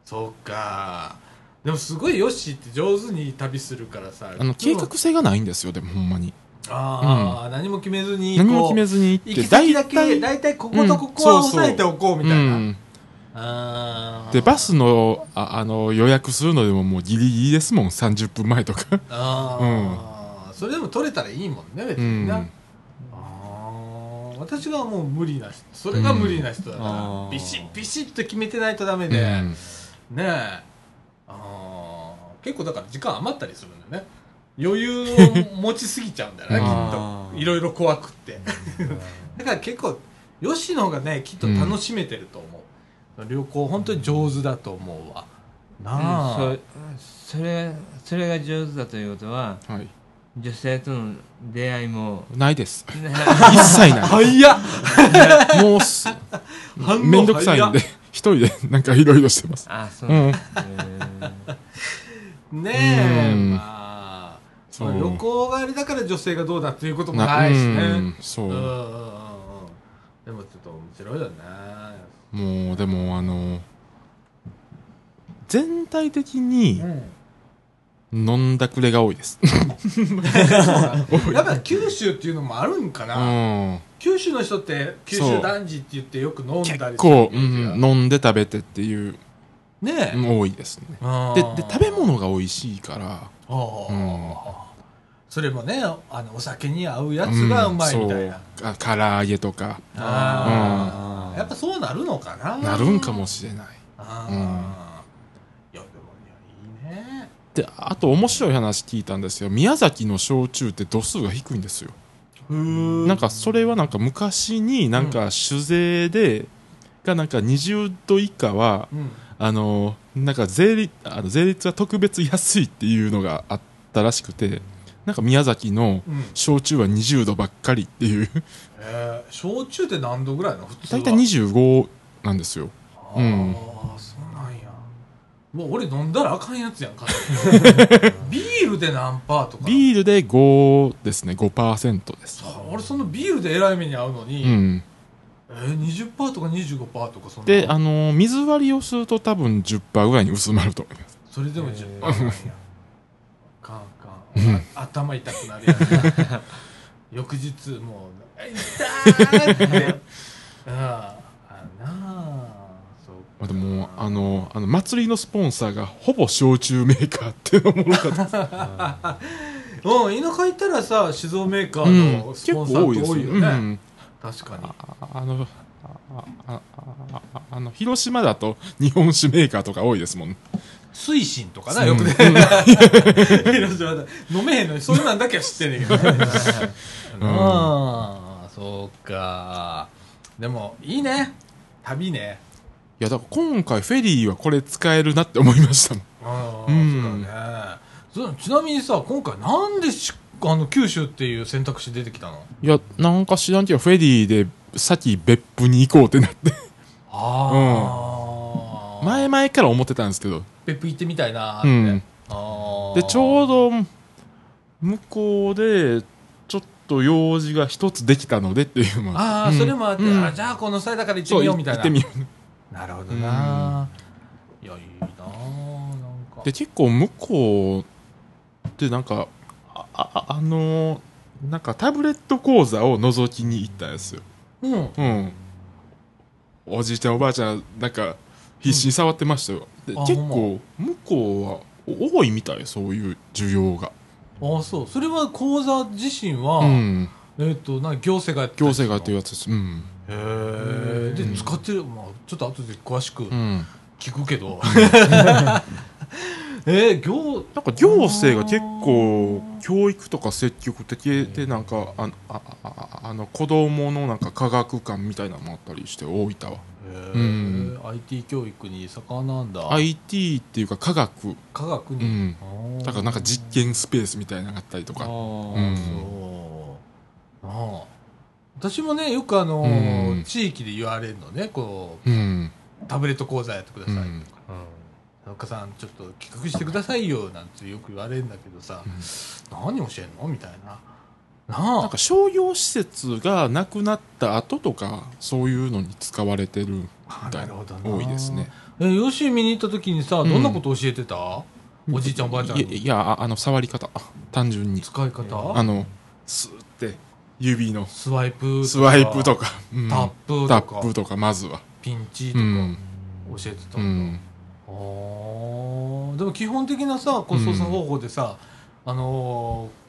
そっか。でもすごいヨッシーって上手に旅するからさあの、計画性がないんですよ、でもほんまに。ああ、何も決めずに何も決めずずに行って、行き先だけ大体こことここは押さえておこうみたいな、で、バスの、ああの、予約するのでももうギリギリですもん、30分前とか。ああ、それでも取れたらいいもんね別うん。にな、ああ私がもう無理な人それが無理な人だから、うん。ビシッビシッと決めてないとダメうで、ん。ねえ。あー。結構だから時間余ったりするんだよね。余裕を持ちすぎちゃうんだよねきっと。いろいろ怖くって。だから結構ヨシの方がねきっと楽しめてると思う、旅行本当に上手だと思うわ。なあ、そうそれそれが上手だということははい。女性との出会いもないです。ね 一切ない。早っ。もうす、反応めんどくさいんで、一人でなんかいろいろしてます。あそう。うん。ねえ、うん。まあ。そう。旅行帰りだから女性がどうだっていうこともなないしね。うんそう。うんうんうんうん。でもちょっと面白いよねもう、でも、あの、全体的に飲んだくれが多いです。やっぱ九州っていうのもあるんかうな、ん。九州の人って九州男児って言ってよく飲んだり結構、うん、飲んで食べてっていう、ねえ、多いですね。で、で食べ物が美味しいから、あー。うんそれもねあのお酒に合うやつがうまいみたいな、あ唐揚げとか、あー。うん。やっぱそうなるのかな。なるんかもしれない。あー、うん。いやでもいやいいね。で、あと面白い話聞いたんですよ。宮崎の焼酎って度数が低いんですよ。ななんかそれはなんか昔になんか酒税で、がなんか20度以下は、うん。あの、なんか税率、あの税率が特別安いっていうのがあったらしくて、なんか宮崎のうん。焼酎は20度ばっかりっていう、えー、焼酎って何度ぐらいの？普通は。大体25なんですよ。ああ、うん。そうなんや。もう俺飲んだらあかんやつやんか。ビールで何パーとか？ビールで5ですね、5%です。さ俺そのビールでえらい目に遭うのに、うん。えー、20%とか25%とかそんな。で、あの、水割りをすると多分10%ぐらいに薄まると思います。それでもへ10%ーなんや 頭痛くなるやん 翌日もう「痛ー!」って。ああなあそうまあ、でも、あの、あの、祭りのスポンサーがほぼ焼酎メーカーっていうのも多かった。うん。田舎行ったらさ酒造メーカーうん。のスポンサー多いよね、うん。確かに。ああの、あああああの広島だと日本酒メーカーとか多いですもんね推進とかな、うんよくね。飲めへんのに、そういうなんだけは知ってんねんけどね。ああ、そうか。でも、いいね。旅ね。いやだから今回フェリーはこれ使えるなって思いましたもんああ、うんそうだね。ちなみにさ、今回なんでしあの九州っていう選択肢出てきたの？いやなんか知らんけどフェリーで先別府に行こうってなってああ、前々から思ってたんですけど別府行ってみたいなーって。うん。でちょうど向こうでちょっと用事が一つできたのでっていうのも。ああ、うん。それもあって、うん。あじゃあこの際だから行ってみようみたいな。行ってみよう。なるほどな、いや、いいなーなんか。で結構向こうってなんかあああのーなんかタブレット講座を覗きに行ったんですよ。うん。うん。おじいちゃんおばあちゃんなんか必死に触ってましたよ、で結構向こうは多いみたいそういう需要が。ああ、そう。それは講座自身は、うん。えっ、と、なんか行政がやってた行政がっていうやつです。うん。へえ。で、うん。使ってる、まあ、ちょっと後で詳しくうん。聞くけど。えー、行、なんか行政が結構教育とか積極的でなんかあああああの子供のなんか科学館みたいなのもあったりして大分は IT 教育に盛んなんだ。IT っていうか科学。科学に。うん。だからなんか実験スペースみたいなのがあったりとあかーうん。そう。ああ。私もね、よくあのーうん。地域で言われるのね、こうん。う、タブレット講座やってくださいとか。うん。田中さん、ちょっと企画してくださいよ、なんてよく言われるんだけどさ、何教えんの？みたいな。なんか商業施設がなくなった後とかそういうのに使われてるみたいな多いですね。え、ヨシ見に行った時にさ、うん。どんなこと教えてた、おじいちゃんおばあちゃんいやに。いやああの触り方。単純に。使い方？あのスーって指の。スワイプスワイプとか、うん。タップとタかップとかまずは。ピンチとか。うん。教えてた。うん。だ、あー。でも基本的なさこう操作方法でさ、あのー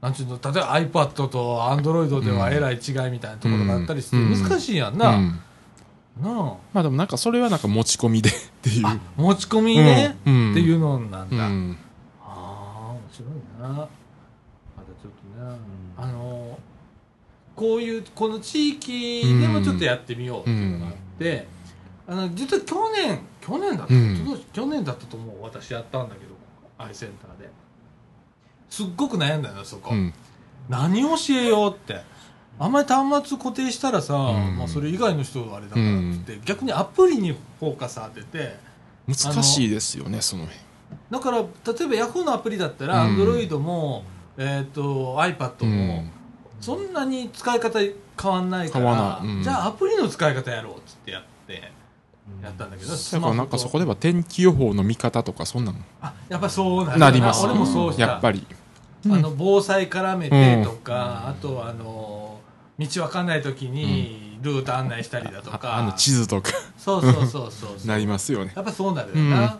なんちゅうの例えば iPad と Android ではえらい違いみたいなところがあったりしてうん。難しいやんな、うん。なまあでもなんかそれはなんか持ち込みで っていう。ああ持ち込みね、うん。っていうのなんだ、うん。ああ面白いな。またちょっとね、あのーこういうこの地域でもちょっとやってみようっていうのがあって、あの実は去年去年だった、去年だったと思う私やったんだけどアイセンターですっごく悩んだよそこ、うん。何教えようって。あんまり端末固定したらさ、ん。まあ、それ以外の人はあれだからってって、逆にアプリにフォーカス当てて難しいですよねその辺。だから例えばヤフーのアプリだったら、うん。Android も、えー、と iPad も、そんなに使い方変わんないからうん。じゃあアプリの使い方やろうっつってやってやったんだけど、スだかなんかそこでは天気予報の見方とかそんなの。あやっぱそうなんだなります。俺もそうした、やっぱりあの防災絡めてとか、あとあの道わかんない時にルート案内したりだとか、ああの地図とか。そうそうそうそうそう。なりますよね。やっぱそうなるよな、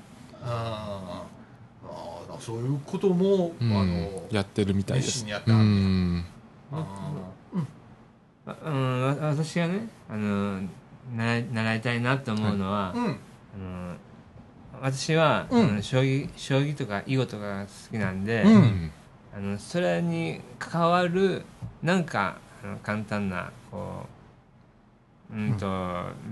うん。そういうことも、うん。あのやってるみたいです。熱心にやってうはるん。ああうん、わ私がねあの習い習いたいなと思うのは、ーうん。あの私は、うん。将棋将棋とか囲碁とかが好きなんで、うんうんあのそれに関わるなんかあの簡単なこううんと、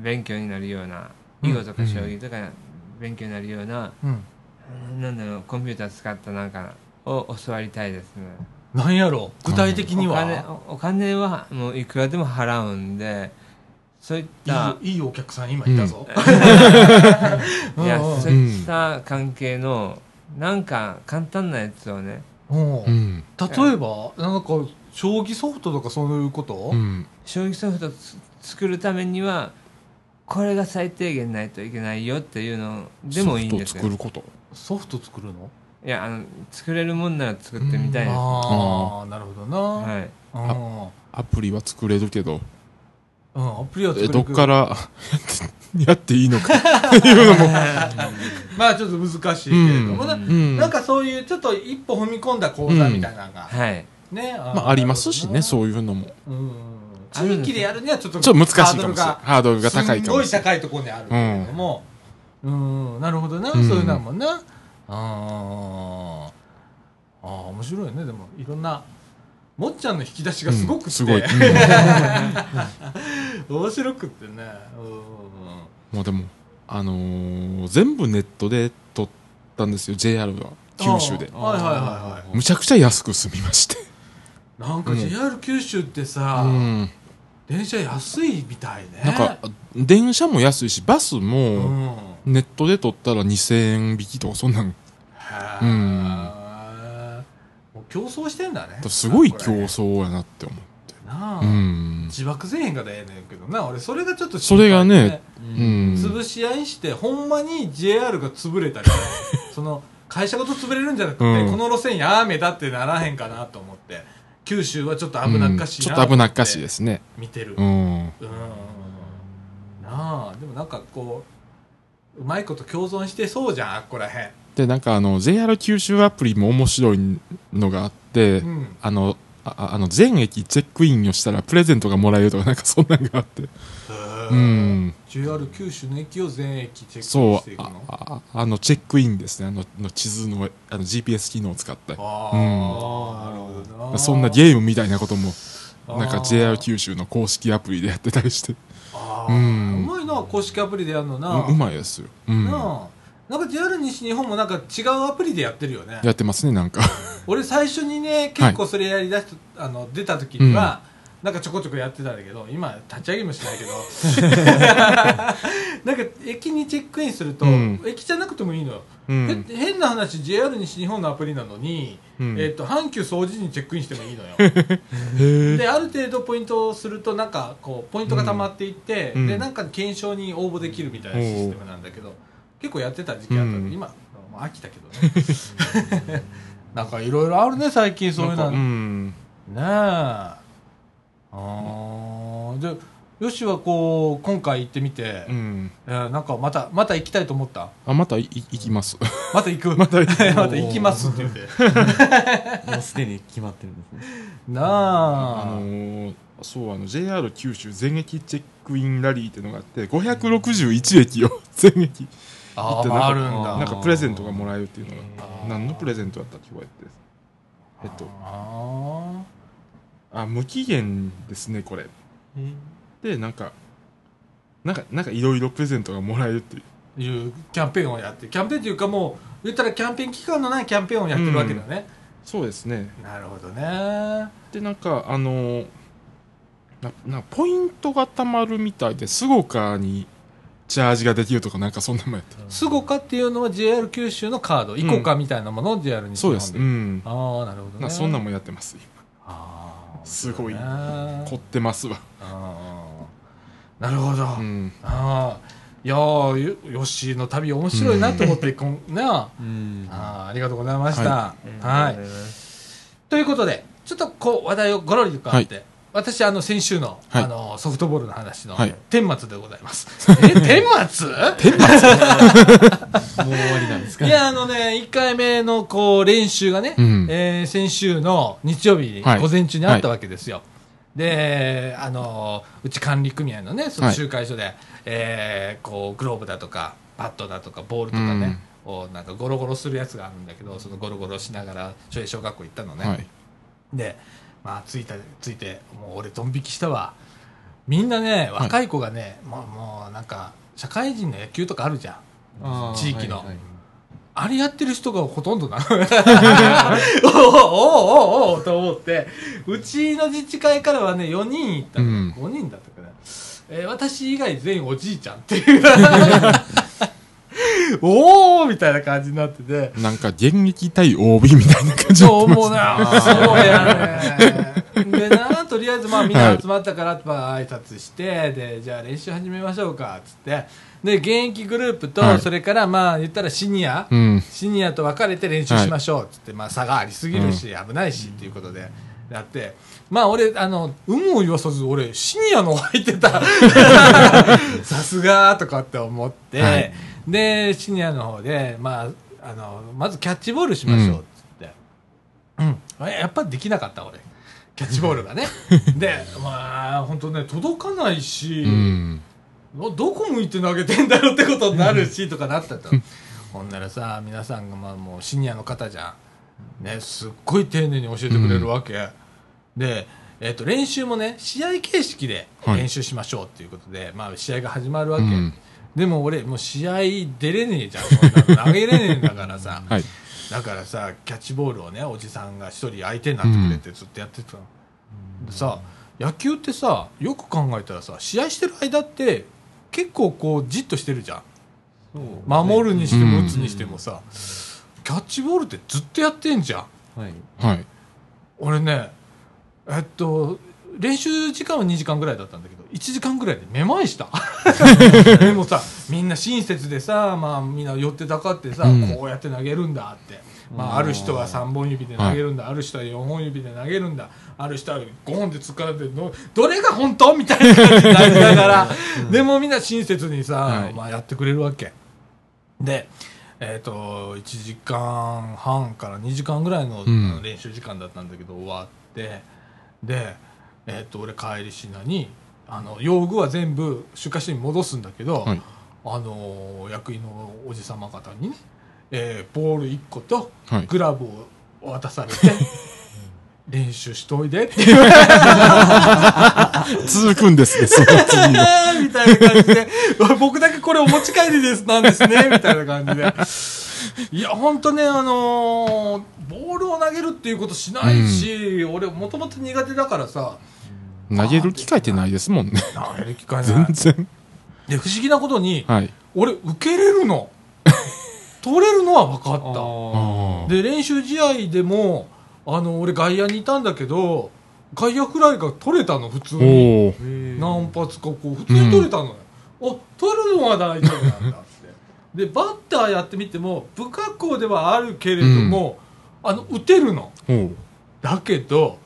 勉強になるような囲碁とか将棋とか勉強になるような、うん。なんだろうコンピューター使ったなんかを教わりたいですね。なんやろ具体的にお金はおお金はもういくらでも払うんでそういったいいいいお客さん今いたぞ、いやうん。そういった関係のなんか簡単なやつをねうん。うん例えばなんか将棋ソフトとかそういうこと、うん。将棋ソフトつ作るためにはこれが最低限ないといけないよっていうのでもいいんですよ。ソフト作ること？ソフト作るの？いやあの作れるもんなら作ってみたいですああなるほどな、はい。うん。アプリは作れるけど。うん、アプリは作えるど。っから？やっていいのか。っ ていうのも まあちょっと難しいけれども、うん。なうん。なんかそういうちょっと一歩踏み込んだ講座みたいなのが、はい。ねあ,、まあありますしねう、そういうのも。うん、地域でやるにはちょっとちょっと難しいかもしれないハハードルが高いかすんごいもしれない。高いところにある。けれどもうん。なるほどな、そういうのもんな。あー。あー面白いね。でもいろんなもっちゃんの引き出しがすごくって、うんすごい、うん。面白くってね。もうでもあのー全部ネットで撮ったんですよ JR は九州で。うんはいはいはいはむちゃくちゃ安く済みまして。いなんか JR 九州ってさ、うん。電車安いみたいね。なんか電車も安いしバスうもん。ネットで撮ったら2000円引きとかそんなん。へー。うん。もう競争してんだね。すごい競争やなって思ってなあ、うん。自爆せえへんかだええねんけどな。俺それがちょっとそれがねううん。ん潰し合いしてほんまに JR が潰れたり その会社ごと潰れるんじゃなくて、うん。この路線やめだってならへんかなと思って九州はちょっと危なっかしいちょなっと危なっかしいですね。見てる。ううん。んなあ。でもなんかこううまいこと共存してそうじゃんあっこらへんでなんかあの JR 九州アプリも面白いのがあって、うん。あのあああの全駅チェックインをしたらプレゼントがもらえるとかなんかそんなんがあって。ううん。JR 九州の駅を全駅チェックそうしていくの？あああのチェックインですね。あのの地図のあの GPS 機能を使って。ああ、うん。なるほどな。そんなゲームみたいなこともなんか JR 九州の公式アプリでやってたりして。ああ、ううんまいな公式アプリでやるのな。ううまいですよ、うん、なあなんか JR 西日本もなんか違うアプリでやってるよね。やってますねなんか。俺最初にね結構それやりだしあの出た時には、なんかちょこちょこやってたんだけど今立ち上げもしないけど。なんか駅にチェックインすると、うん。駅じゃなくてもいいのよ、うん。へ変な話 JR 西日本のアプリなのに、うん。えっと阪急掃除にチェックインしてもいいのよ。である程度ポイントをするとなんかこうポイントが溜まっていって、うん。でなんか検証に応募できるみたいなシステムなんだけど結構やってた時期あったんで、うん。今もう飽きたけどね。なんかいろいろあるね最近そういうの。なんかねうん。え。あー。でよしはこう今回行ってみて、うん。えーなんかまたまた行きたいと思った？あまた行きます。また行く？また行く。また行きますって言って。もうすでに決まってるんですね。なあ。あのーそうあの JR 九州全駅チェックインラリーっていうのがあって561駅を全駅行ってなんかなんかプレゼントがもらえるっていうのあがー。何のプレゼントだったっけこうやってえっと。ああ無期限ですねこれ。でなんかなんかなんかいろいろプレゼントがもらえるっていう。ーいうキャンペーンをやってキャンペーンっていうかもう言ったらキャンペーン期間のないキャンペーンをやってるわけだね、そうですね。なるほどね。でなんかあのーななポイントがたまるみたいでスゴカにチャージができるとかなんかそんなのもやってるスゴカっていうのは JR 九州のカード。イコカみたいなものを JR にそうですうんああなるほどね。なそんなんもやってます。あーすごい。ね。凝ってますわ。あー。なるほど、うん。ああいやーよヨッシーの旅面白いなと思って、こんねあうん。あーありがとうございました、ははい。ということでちょっとこう話題をごろりと変わって、私あの先週の,、はい。あのソフトボールの話の、はい。天末でございます。え天末？もう終わりなんですか？いやあのね1回目のこう練習がね、うん。えー先週の日曜日午前中にあったわけですよ、であのうち管理組合のねその集会所で、えーこうグローブだとかバットだとかボールとかね、こうなんかゴロゴロするやつがあるんだけどそのゴロゴロしながら小小学校行ったのね、はい。でまあ着いた着いてもう俺ドン引きしたわみんなね若い子がね、もうもうなんか社会人の野球とかあるじゃん地域のあれやってる人がほとんどなの。おうおうおうおうと思って、うちの自治会からはね、4人行ったの。うん5人だったかな。えー私以外全員おじいちゃんっていう。おーみたいな感じになってて。なんか現役対 OB みたいな感じになってますそう思うな。そうやね。でな、とりあえずまあみんな集まったから、まあ挨拶して、で、じゃあ練習始めましょうか、つって。で、現役グループと、はいそれからまあ言ったらシニア、うんシニアと分かれて練習しましょうっつって、まあ差がありすぎるし、危ないしっていうことでやって、まあ俺、あの、有無を言わさず俺、シニアの入ってた。さすがとかって思って、はいで、シニアの方で、まあ、あの、まずキャッチボールしましょうっつって。うん。やっぱりできなかった俺。キャッチボールがね。で、まあ、や本当ね届かないし、うんどどこ向いて投げてんだろうってことになるしとかなったとほんならさ皆さんがまあもうシニアの方じゃんねすっごい丁寧に教えてくれるわけ、で、えっと練習もね試合形式ではい。練習しましょうっていうことで、まあ試合が始まるわけ、うん。でも俺もう試合出れねえじゃん。そんなの投げれねえんだからさ。はい。だからさキャッチボールをねおじさんが一人相手になってくれてずっとやってたの、でさ野球ってさよく考えたらさ試合してる間って結構こうじっとしてるじゃん。守るにしてもうん。打つにしてもさ、キャッチボールってずっとやってんじゃん。はいはい。俺ねえっと練習時間は2時間ぐらいだったんだけど1時間ぐらいでめまいした。でもさみんな親切でさ、まあ、みんな寄ってたかってさ、うん。こうやって投げるんだって、まあ、ある人は3本指で投げるんだ、ある人は4本指で投げるんだ。ある人は5本で突っかかってどどれが本当みたいな感じになりながら、でもみんな親切にさ、はい。まあ、やってくれるわけ。でえっ、と1時間半から2時間ぐらいの,、練習時間だったんだけど終わってで、えっと俺帰りしなにあの用具は全部出荷室に戻すんだけど、はい。あの役員のおじ様方にね、えーボール1個とはい。グラブを渡されて、練習しといでって。続くんですねその次の。て みたいな感じで。僕だけこれお持ち帰りですなんですねみたいな感じでいや本当ねあのーボールを投げるっていうことしないし、俺もともと苦手だからさ。投げる機会ってないですもんね。投げる機会ない。全然。で不思議なことに、はい。俺受けれるの。取れるのは分かった。で練習試合でもあの俺外野にいたんだけど外野フライが取れたの普通おに何発かこう普通に取れたのよ、あ取るのは大丈夫なんだでバッターやってみても不格好ではあるけれども、あの打てるの。おおだけど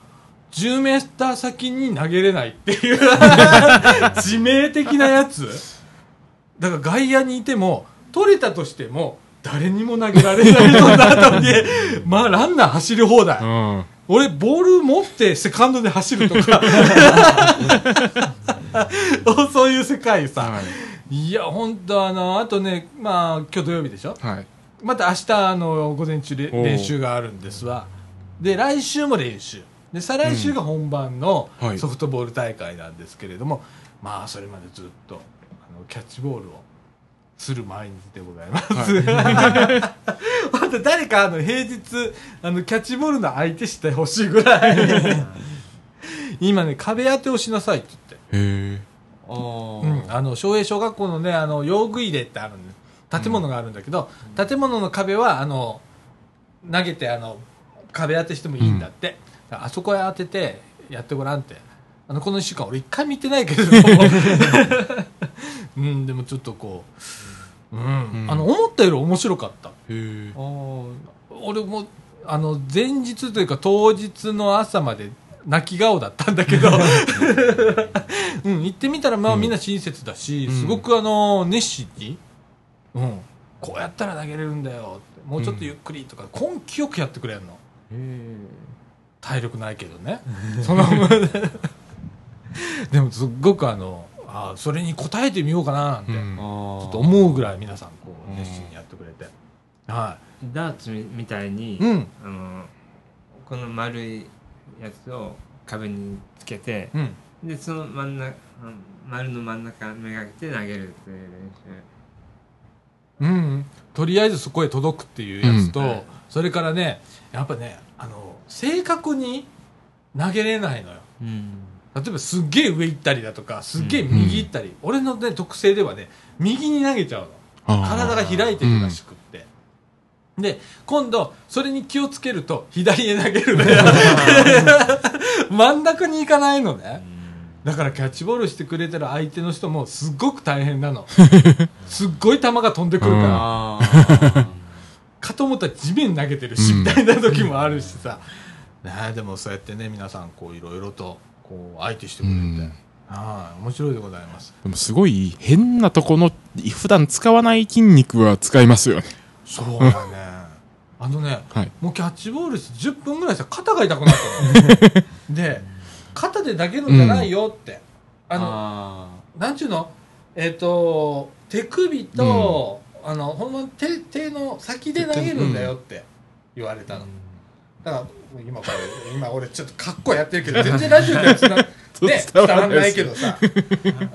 10メーター先に投げれないっていう 致命的なやつ。だから外野にいても取れたとしても誰にも投げられないような後にまあランナー走り放題。うん。俺ボール持ってセカンドで走るとか。そういう世界さ、はいい、や本当あのあとねまあ今日土曜日でしょ？はい。また明日あの午前中練習があるんですわ。で来週も練習。で再来週が本番のはい。ソフトボール大会なんですけれども、まあそれまでずっとあのキャッチボールをする毎日でございます、また誰かあの平日あのキャッチボールの相手してほしいぐらい。今ね壁当てをしなさいって言って。へえあうん、ーあの昭栄小学校のねあの用具入れってあるんです建物があるんだけど、建物の壁はあの投げてあの壁当てしてもいいんだって、あそこへ当ててやってごらんって。あのこの1週間俺一回見てないけれど。も うんでもちょっとこう、うん。うん。あの思ったより面白かった。俺もあの前日というか当日の朝まで泣き顔だったんだけど、うん、行ってみたらまあうん。みんな親切だし、うん。すごくあの熱心に、うん、こうやったら投げれるんだよってもうちょっとゆっくりとか、根気よくやってくれるの。へ体力ないけどね。その でもすっごくあのあそれに応えてみようかななんて、うん。ちょっと思うぐらい皆さんこう熱心にやってくれて、はダーツみみたいに、い、うん。あのこの丸いやつを壁につけて、うん。でその真ん中丸の真ん中めがけて投げるっていう練うんうん、とりあえずそこへ届くっていうやつと、うん。はいそれからねやっぱねあの正確に投げれないのよ。うん。例えばすっげえ上行ったりだとかすっげえ右行ったり、俺の、ね、特性ではね右に投げちゃうの。体が開いてるらしくで今度それに気をつけると左へ投げるのよ。真ん中に行かないのね。だからキャッチボールしてくれてる相手の人もすっごく大変なの。すっごい球が飛んでくるから、かと思ったら地面投げてるし、うんみたいな時もあるしさ、ねえ、でもそうやってね皆さんこういろいろとこう相手してくれて、うん。はい面白いでございます。でもすごい変なとこの普段使わない筋肉は使いますよね。そうだねあのねはい。もうキャッチボールして10分ぐらいしたら肩が痛くなったの。で肩で投げるんじゃないよって、あのあなんちゅうの？えっ、と手首と、あのほんま手手の先で投げるんだよって言われたの、だから今これ今俺ちょっとかっこやってるけど全然ラジオではつな、ね、伝伝わわんならないけどさ、うん、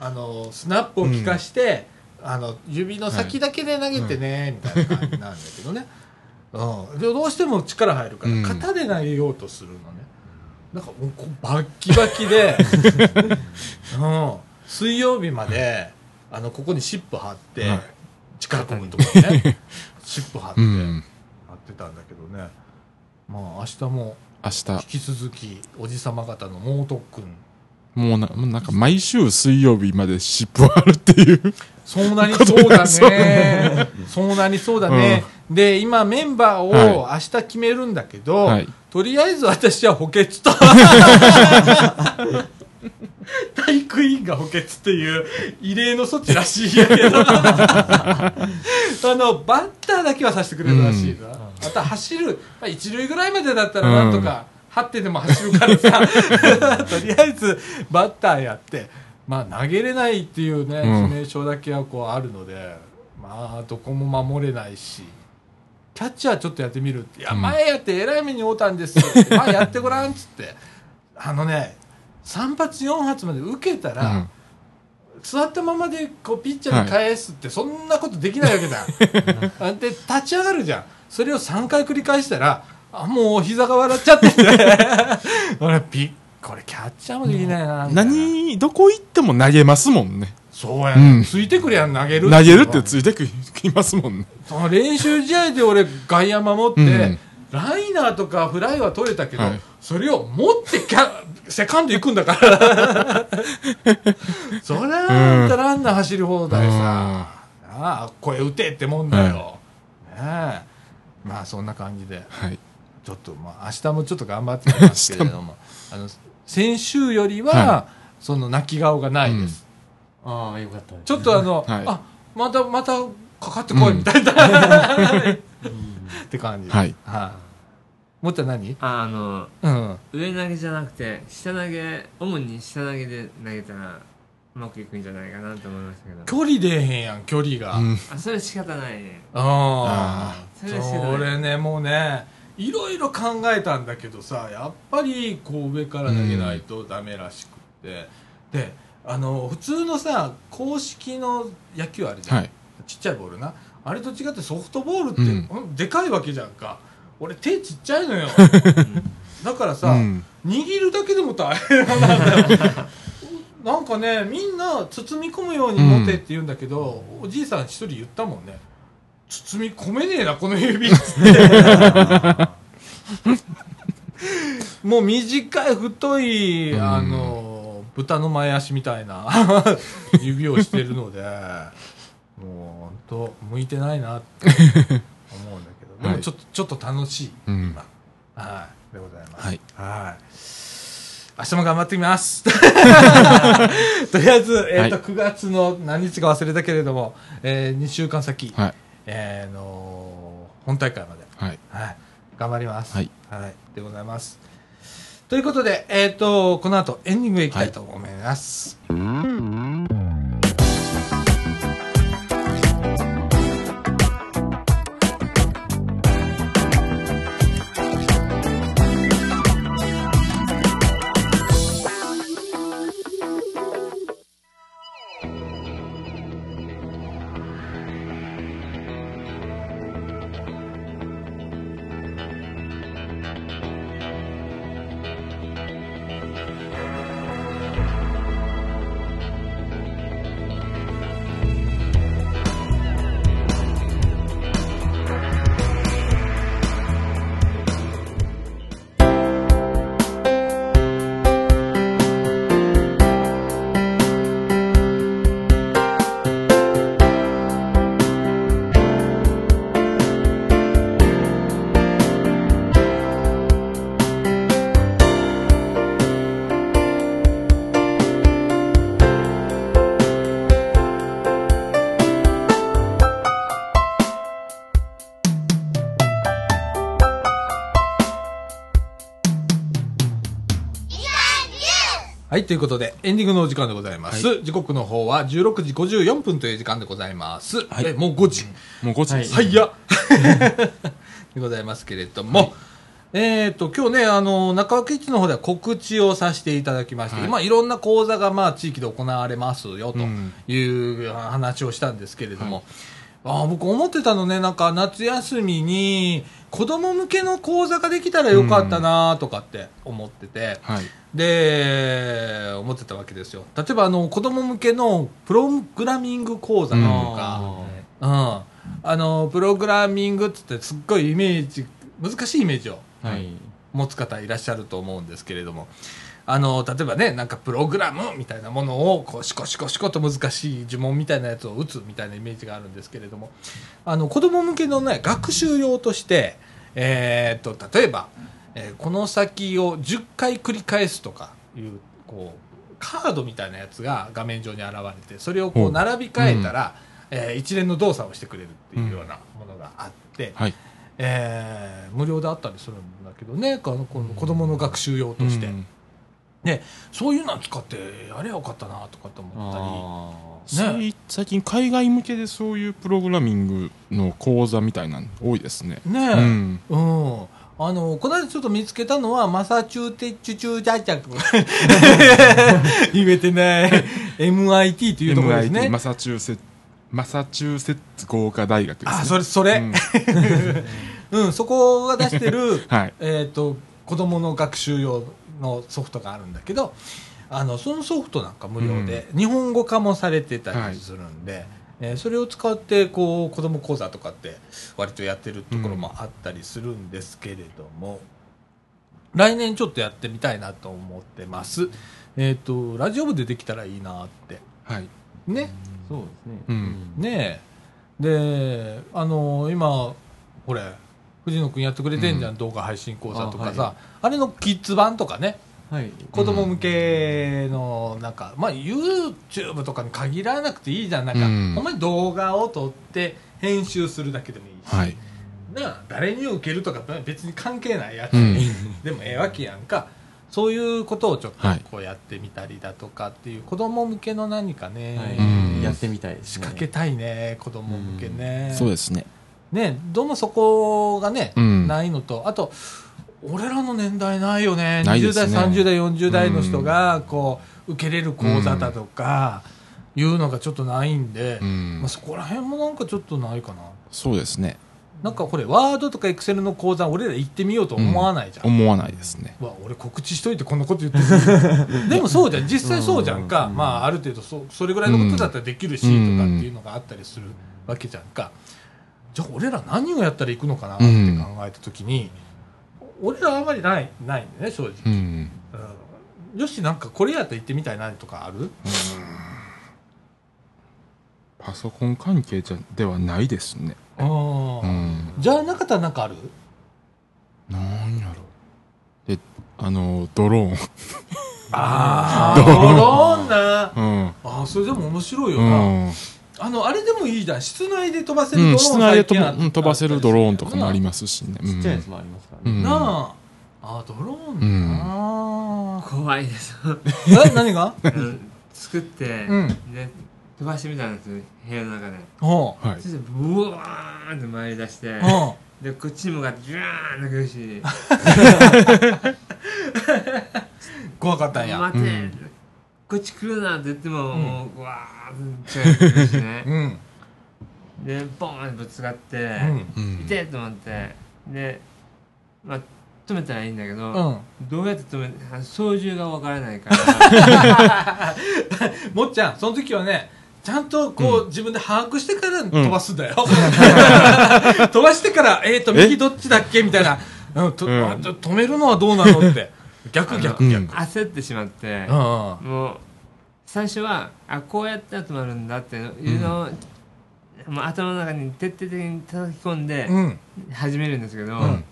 あのスナップを効かして、あの指の先だけで投げてね、みたいな感じなんだけどね、うん、でどうしても力入るから、うん。肩で投げようとするのね。なんかもうバッキバキで、うん、水曜日まであのここにシップ貼って、はい。力込むところにね。シップ貼って、うん。やってたんだけどね。まあ明日も明日、引き続きおじさま方の猛特訓もうな、もうなんか毎週水曜日まで湿布あるっていう。そうなりそうだね。そうなりそうだね、で今メンバーを明日決めるんだけど、はい。とりあえず私は補欠と。体育委員が補欠っていう異例の措置らしいんやけど。あのバッターだけはさせてくれるらしいな、あと走る、まあ、一塁ぐらいまでだったらなんとか、張ってでも走るからさ。とりあえずバッターやって。まあ投げれないっていうね、うん。致命傷だけはこうあるので。まあどこも守れないし。キャッチャーちょっとやってみるって、いや、うん前やってえらい目に遭うたんですよ。って。まあやってごらんっつって。あのね、3発4発まで受けたら、うん。座ったままでこうピッチャーに返すって、そんなことできないわけだ。あ で、立ち上がるじゃん。それを3回繰り返したら、あ、もう膝が笑っちゃってて。これキャッチャーもできないな。何、どこ行っても投げますもんね。そうや、うん。ねついてくりゃ投げる投げるってついてくきますもんね。その練習試合で俺外野守って、うん。ライナーとかフライは取れたけど、はい。それを持ってキャセカンド行くんだから。そりゃあん。たランナー走る方だよさ、ああ声打てってもんだよ、ねえ。まあそんな感じで。はい。ちょっとまあ明日もちょっと頑張ってみますけれども。あの先週よりは、はその泣き顔がないです、あああよかった。ですちょっとあの、はい。あまたまたかかってこいみたいな、って感じ。ですはい。もっちゃん何？ああのうん。上投げじゃなくて下投げ主に下投げで投げたらうまくいくんじゃないかなと思いましたけど。距離出えへんやん距離が、うん。あそれ仕方ないね。ああ。それは知らない。それねもうねいろいろ考えたんだけどさやっぱりこう上から投げないとダメらしくって、であの普通のさ公式の野球あるじゃん、はい。ちっちゃいボールな。あれと違ってソフトボールって、うん。うんでかいわけじゃんか。俺手ちっちゃいのよ。だからさ、うん。握るだけでも大変なんだよ。なんかねみんな包み込むように持てって言うんだけど、おじいさん一人言ったもんね包み込めねえなこの指っつってもう短い太い、うんあの豚の前足みたいな 指をしてるのでもう本当向いてないなって思うんだけど でもちょっと、ちょっと楽しいうん。はい、でございます。はい。はい。明日も頑張ってみます。とりあえず、えっ、と、はい9月の何日か忘れたけれども、えー、2週間先、はい。えーの本大会まで、はい。はい、頑張ります。はい。でございます。ということで、えっ、と、この後エンディングへ行きたいと思います。はい、ということで、エンディングのお時間でございます。時刻の方は16時54分という時間でございます。はい。えもう5時。もう5時。です、はい。や でございますけれども、えっ、と、今日ね、あの、中脇市の方では告知をさせていただきまして、はい。まあ、いろんな講座が、まあ、地域で行われますよ、とうん。いう話をしたんですけれども、あー僕思ってたのね、なんか夏休みに子供向けの講座ができたらよかったなとかって思ってて、はいで、思ってたわけですよ。例えば、あの、子供向けのプログラミング講座とか、うん。あの、プログラミングっつってすっごいイメージ、難しいイメージをはい。持つ方いらっしゃると思うんですけれども、あの、例えばね、なんかプログラムみたいなものを、こう、シコシコシコと難しい呪文みたいなやつを打つみたいなイメージがあるんですけれども、あの、子供向けのね、学習用として、えーっと、例えば、えーこの先を10回繰り返すとかいう、こう、カードみたいなやつが画面上に現れて、それをこう並び替えたら、えー一連の動作をしてくれるっていうようなものがあって、はい。えー無料であったりするんだけどね、このこの子供の学習用として、うんね、そういうの使ってやればよかったなとかと思ったり。あね最最近海外向けでそういうプログラミングの講座みたいなの多いですねねえ、うんうん。あの、この間ちょっと見つけたのは、マサチューテッチュチュージャチャク。言えてない。MIT というところです MIT ね。マサチューセッマサチューセッツ工科大学です、ね、あ、それ、それ。うん、そこが出してる、はいえっと、子供の学習用のソフトがあるんだけど、あの、そのソフトなんか無料で、日本語化もされてたりするんで、えーそれを使って、こう、子供講座とかって、割とやってるところもあったりするんですけれども、来年ちょっとやってみたいなと思ってます。えっ、と、ラジオ部でできたらいいなって。はいね？そうですね。うんねえ。で、あの今、これ、藤野くんやってくれてんじゃん、うん。動画配信講座とかさ、ああ,、れのキッズ版とかね、はい。子供向けの、なんか、まあ、YouTube とかに限らなくていいじゃん。なんか、うん。ほんまに動画を撮って編集するだけでもいいし、はい。なあ誰に受けるとか別に関係ないやつ、うん。でもええわけやんか。そういうことをちょっとはい。こうやってみたりだとかっていう、子供向けの何かね、はい。うん。やってみたいね。仕掛けたいね、子供向けね。そうですねね、どうもそこがね、うん。ないのと、あと、俺らの年代ないよね。20ないです代、ね30代、40代の人が、こう、受けれる講座だとか、いうのがちょっとないんで、うん。まあ、そこら辺もなんかちょっとないかな。そうですね。なんかこれ、ワードとかエクセルの講座、俺ら行ってみようと思わないじゃん。思わないですね。うわ俺告知しといてこんなこと言ってるでもそうじゃん。実際そうじゃんか、うん。まあある程度そそれぐらいのことだったらできるし、うん。とかっていうのがあったりするわけじゃんかじゃあ俺ら何をやったら行くのかなって考えた時に、俺らあんまりないないんだよね正直、うん。うん。よしなんかこれやったら行ってみたいなとかある？パソコン関係じゃではないですね。あー。うん。じゃあなかったらなんかある？なんやろ。であのドローン。ああ ドローン。な。うん。あーそれでも面白いような、んあのあれでもいいじゃん。室内で飛ばせるドローン、うん、室内で飛ば最近あうん飛ばせるドローンとかもありすますしね。ちっちゃいやつもありますからね。うん。なああドローンな。あ、怖いです。え何が？作って、うん。で飛ばしてみたんですよ部屋の中で。ほはい。そ。してブワーンって回り出してでこっちに向かってジューンってくるし。う 怖かったんや。待て、うん。こっち来るなって言っても、うん。もううわーって近寄ってくるしねうん。でボーンぶつかって、うん。うん痛いと思って。でまあ止めたらいいんだけど、うん。どうやって止めあ操縦がわからないから。もっちゃんその時はねちゃんとこう、自分で把握してから飛ばすんだよ、飛ばしてからえっ、とえ？右どっちだっけ？みたいな、うん。とうんあ止めるのはどうなのって。逆逆うん。逆、焦ってしまって、うんうん。もう最初はあこうやって止まるんだっていうのを、もう頭の中に徹底的に叩き込んでうん。始めるんですけど、うん。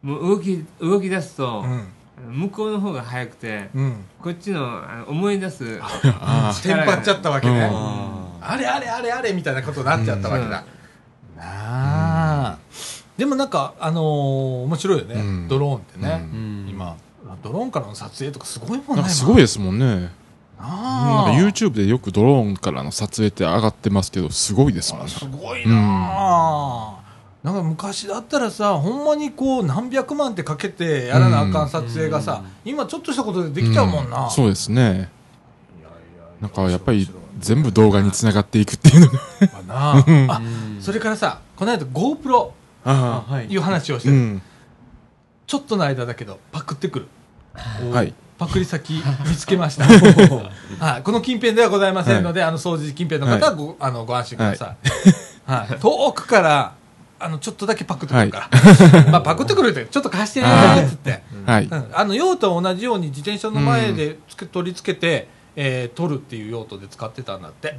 もう動き動き出すと、うん。向こうの方が速くてうん。こっちのあの思い出すあ テンパっちゃったわけね、ああれあれあれあれみたいなことになっちゃったわけだ、うん。なあ、でもなんかあのー面白いよね、うん。ドローンってね、うん。今。あドローンからの撮影とかすごいもんねなんかすごいですもんね。今なん YouTube でよくドローンからの撮影って上がってますけど、すごいですもん。あね。すごいなあ、なんか昔だったらさほんまにこう何百万ってかけてやらなあかん撮影がさ、今ちょっとしたことでできちゃうもんな、うそうですね。なんかやっぱり全部動画につながっていくっていうのが。まあ それからさこの間 GoPro い。いう話をしてる、うん。ちょっとの間だけどパクってくる。はい。パクリ先 見つけました。はい、この近辺ではございませんので、あの掃除近辺の方はご,、あのご安心ください、はい。遠くからあのちょっとだけパクってくるから、まあ、パクってくるってちょっと貸してねーっつって、はい。うん。あの用途は同じように自転車の前でつけ取り付けて、えー取るっていう用途で使ってたんだって、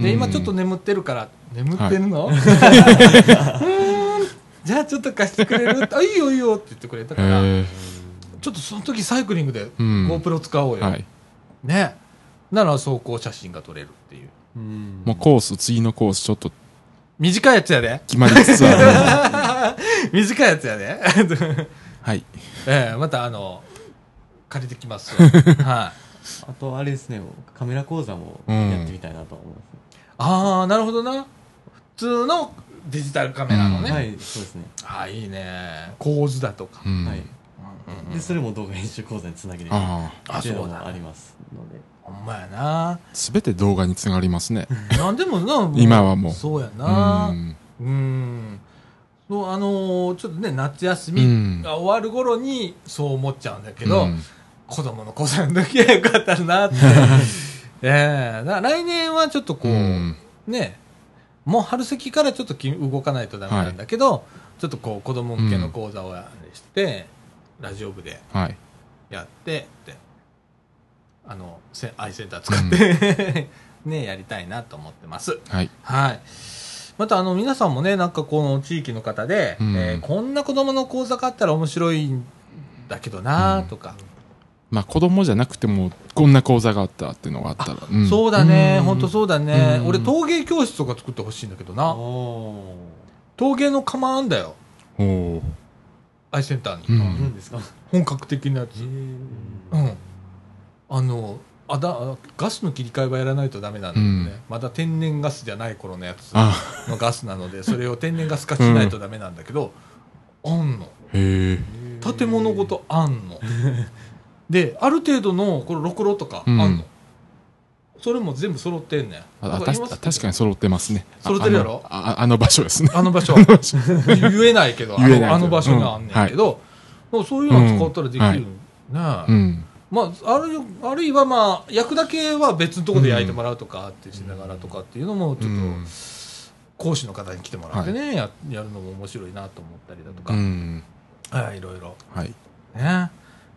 で今ちょっと眠ってるから眠ってるの、じゃあちょっと貸してくれる？あいいよいいよって言ってくれたから、えちょっとその時サイクリングでうん。GoPro 使おうよ、ーはい。ね。なら走行写真が撮れるっていう。うん。もうコース、次のコースちょっと短いやつやで。決まりつつある。短いやつやで。はい。ええまたあの借りてきますよ はい。あとあれですねカメラ講座もやってみたいなと思います、ああなるほどな。普通のデジタルカメラのね、はいそうですね、ああいいね。構図だとか、うん。はいうんうん。でそれも動画編集講座につなげる。あていうのあそうだもありますので。ほんまやな。すべて動画につながりますね。なんでもな 今はもう。そうやうな、ん。うん。そうあのーちょっとね夏休みうん。が終わる頃にそう思っちゃうんだけど、うん。子供の子さんの時はよかったなって。ええ。だから来年はちょっとこう、うん。ねもう春先からちょっとき動かないとダメなんだけど、ちょっとこう子供向けの講座をやして、ラジオ部ではい。やってってあのせアイセンター使って、ねやりたいなと思ってます。はい。はい。またあの皆さんもね、なんかこの地域の方で、うん。えーこんな子供の講座があったら面白いんだけどなとか、まあ子供じゃなくても、こんな講座があったっていうのがあったら。うん。そうだね、うん。本当そうだね、うん。俺陶芸教室とか作ってほしいんだけどな、お陶芸の窯あんだよ、おーアイセンターに。うーん何ですか。本格的なやつ。うん。あの、あだガスの切り替えはやらないとダメなんだけどね、うん。まだ天然ガスじゃない頃のやつあ。のガスなので それを天然ガス化しないとダメなんだけど、あんの。へえ。建物ごとあんの。である程度のこのろくろとかあんの、うんそれも全部揃ってんねん。確かに揃ってますね。あ揃ってるやろ？あのああの場所ですね。あの場所。言えないけどあ言えないけど。のあの場所にあんねんけど、もうそういうの使ったらできる、うんねえうん。まあ、あるあるいはまあ焼くだけは別のところで焼いてもらうとかってしながらとかっていうのもちょっとうん。講師の方に来てもらってね、ややるのも面白いなと思ったりだとか、うん。はい、いろいろはい。ね。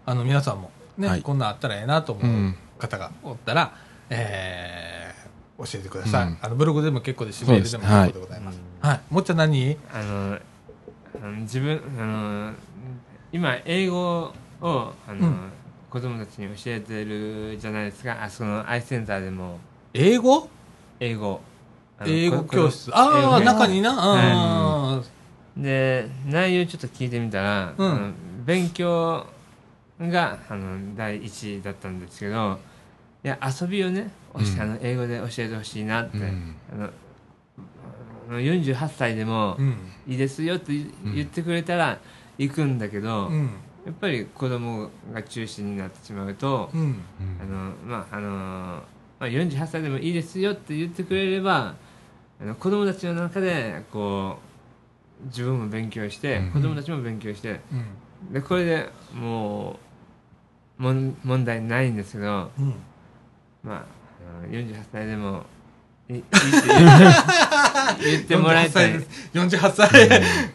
あの皆さんもね、はい。こんなんあったらええなと思ううん。方がおったら、えー教えてください、うん。あのブログでも結構ですしメールでも結構でございます。はい、もっちゃん何？あの自分あの今英語をあの、うん。子供たちに教えてるじゃないですか。あそのアイセンターでも。英語？英語。英語こ教室。こああ英語中にな、あで内容ちょっと聞いてみたら、うん。勉強があの第一位だったんですけどいや遊びをね、うん。あの英語で教えてほしいなって、うん。あのあの48歳でもいいですよって言ってくれたら行くんだけど、うん。やっぱり子供が中心になってしまうと、うん。あのまああのまあ、48歳でもいいですよって言ってくれればあの子供たちの中でこう自分も勉強して、うん。子供たちも勉強してうん。でこれでもう問題ないんですけど、うんまあ、あの48歳でもいいいって言言ってもらいたい。48歳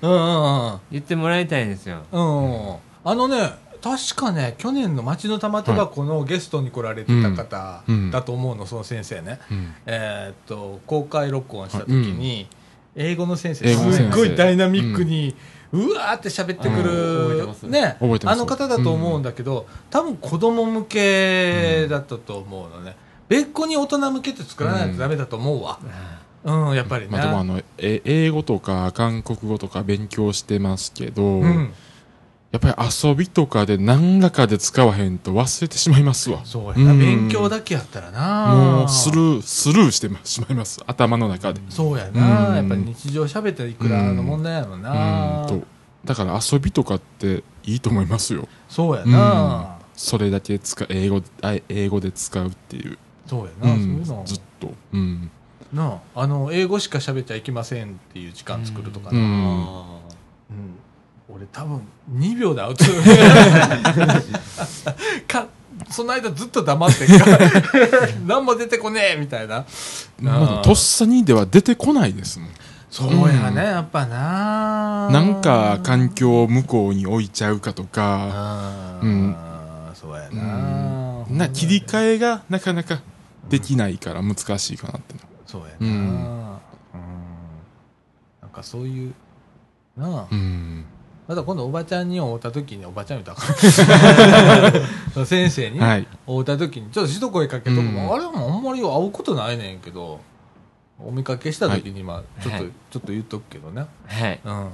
うんうん言ってもらいたいんですよ。うん。うん。あのね確かね去年の町の玉手箱のゲストに来られてた方うん。だと思うのその先生ね。うん。えーっと公開録音した時に英語の先生英語の先生。すっごいダイナミックにうわーって喋ってくあー覚えてるます。ねあの方だと思うんだけど多分子供向けだったと思うのね。別個に大人向けって作らないとダメだと思うわ。うんやっぱりね。まあ、でもあのえ英語とか韓国語とか勉強してますけど、うんやっぱり遊びとかで何らかで使わへんと忘れてしまいますわ。そうやな、うん勉強だけやったらなもうスルー、スルーしてしまいます。頭の中で。そうやな、うんやっぱり日常喋ったらいくらの問題やろうな、んと。だから遊びとかっていいと思いますよ。そうやな、それだけ使う、英語、あ英語で使うっていう。そうやな、うんそういうのずっと。うん。なああの英語しか喋っちゃいけませんっていう時間作るとかな、うんうん俺多分2秒でアウト。かその間ずっと黙って何も出てこねえみたいな。まあ、とっさにでは出てこないですもん。そうやね、やっぱな。なんか環境を向こうに置いちゃうかとか、うん。そうやうな、んな切り替えがなかなかできないから難しいかなって。のそうやな、ううんん。なんかそういうなあ、うん。また今度おばちゃんに会うた時におばちゃん言うたら 先生にはい。会うた時にちょっと一声かけとくも、うん。あれもあんまり会うことないねんけどお見かけした時にまあちょっと、はい。ちょっと言っとくけどねはい。うん。うん。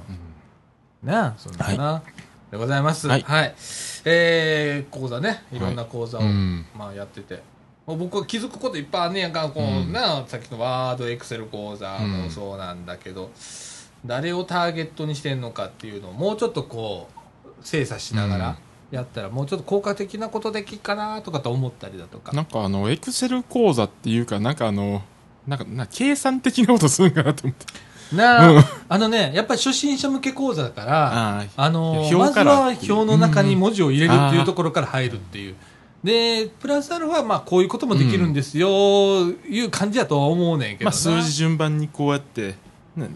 なあそんなな、でございます。は、はい。いえー、講座ね。いろんな講座を、うん。まあ、やってて。僕は気づくこといっぱいあんねやんか。こう、うん。なあさっきのワードエクセル講座もそうなんだけど、誰をターゲットにしてんのかっていうのをもうちょっとこう精査しながらやったら、もうちょっと効果的なことできっかなとかと思ったりだとかなんかあの、エクセル講座っていうか、なんかあの、なんか、な計算的なことするんかなと思って。なあ、うんあのねやっぱり初心者向け講座だからああの表まずは表の中に文字を入れるっていうんうところから入るっていう。で、プラスアルファ、まあ、こういうこともできるんですよ、いう感じやとは思うねんけどな。まあ、数字順番にこうやって、ね、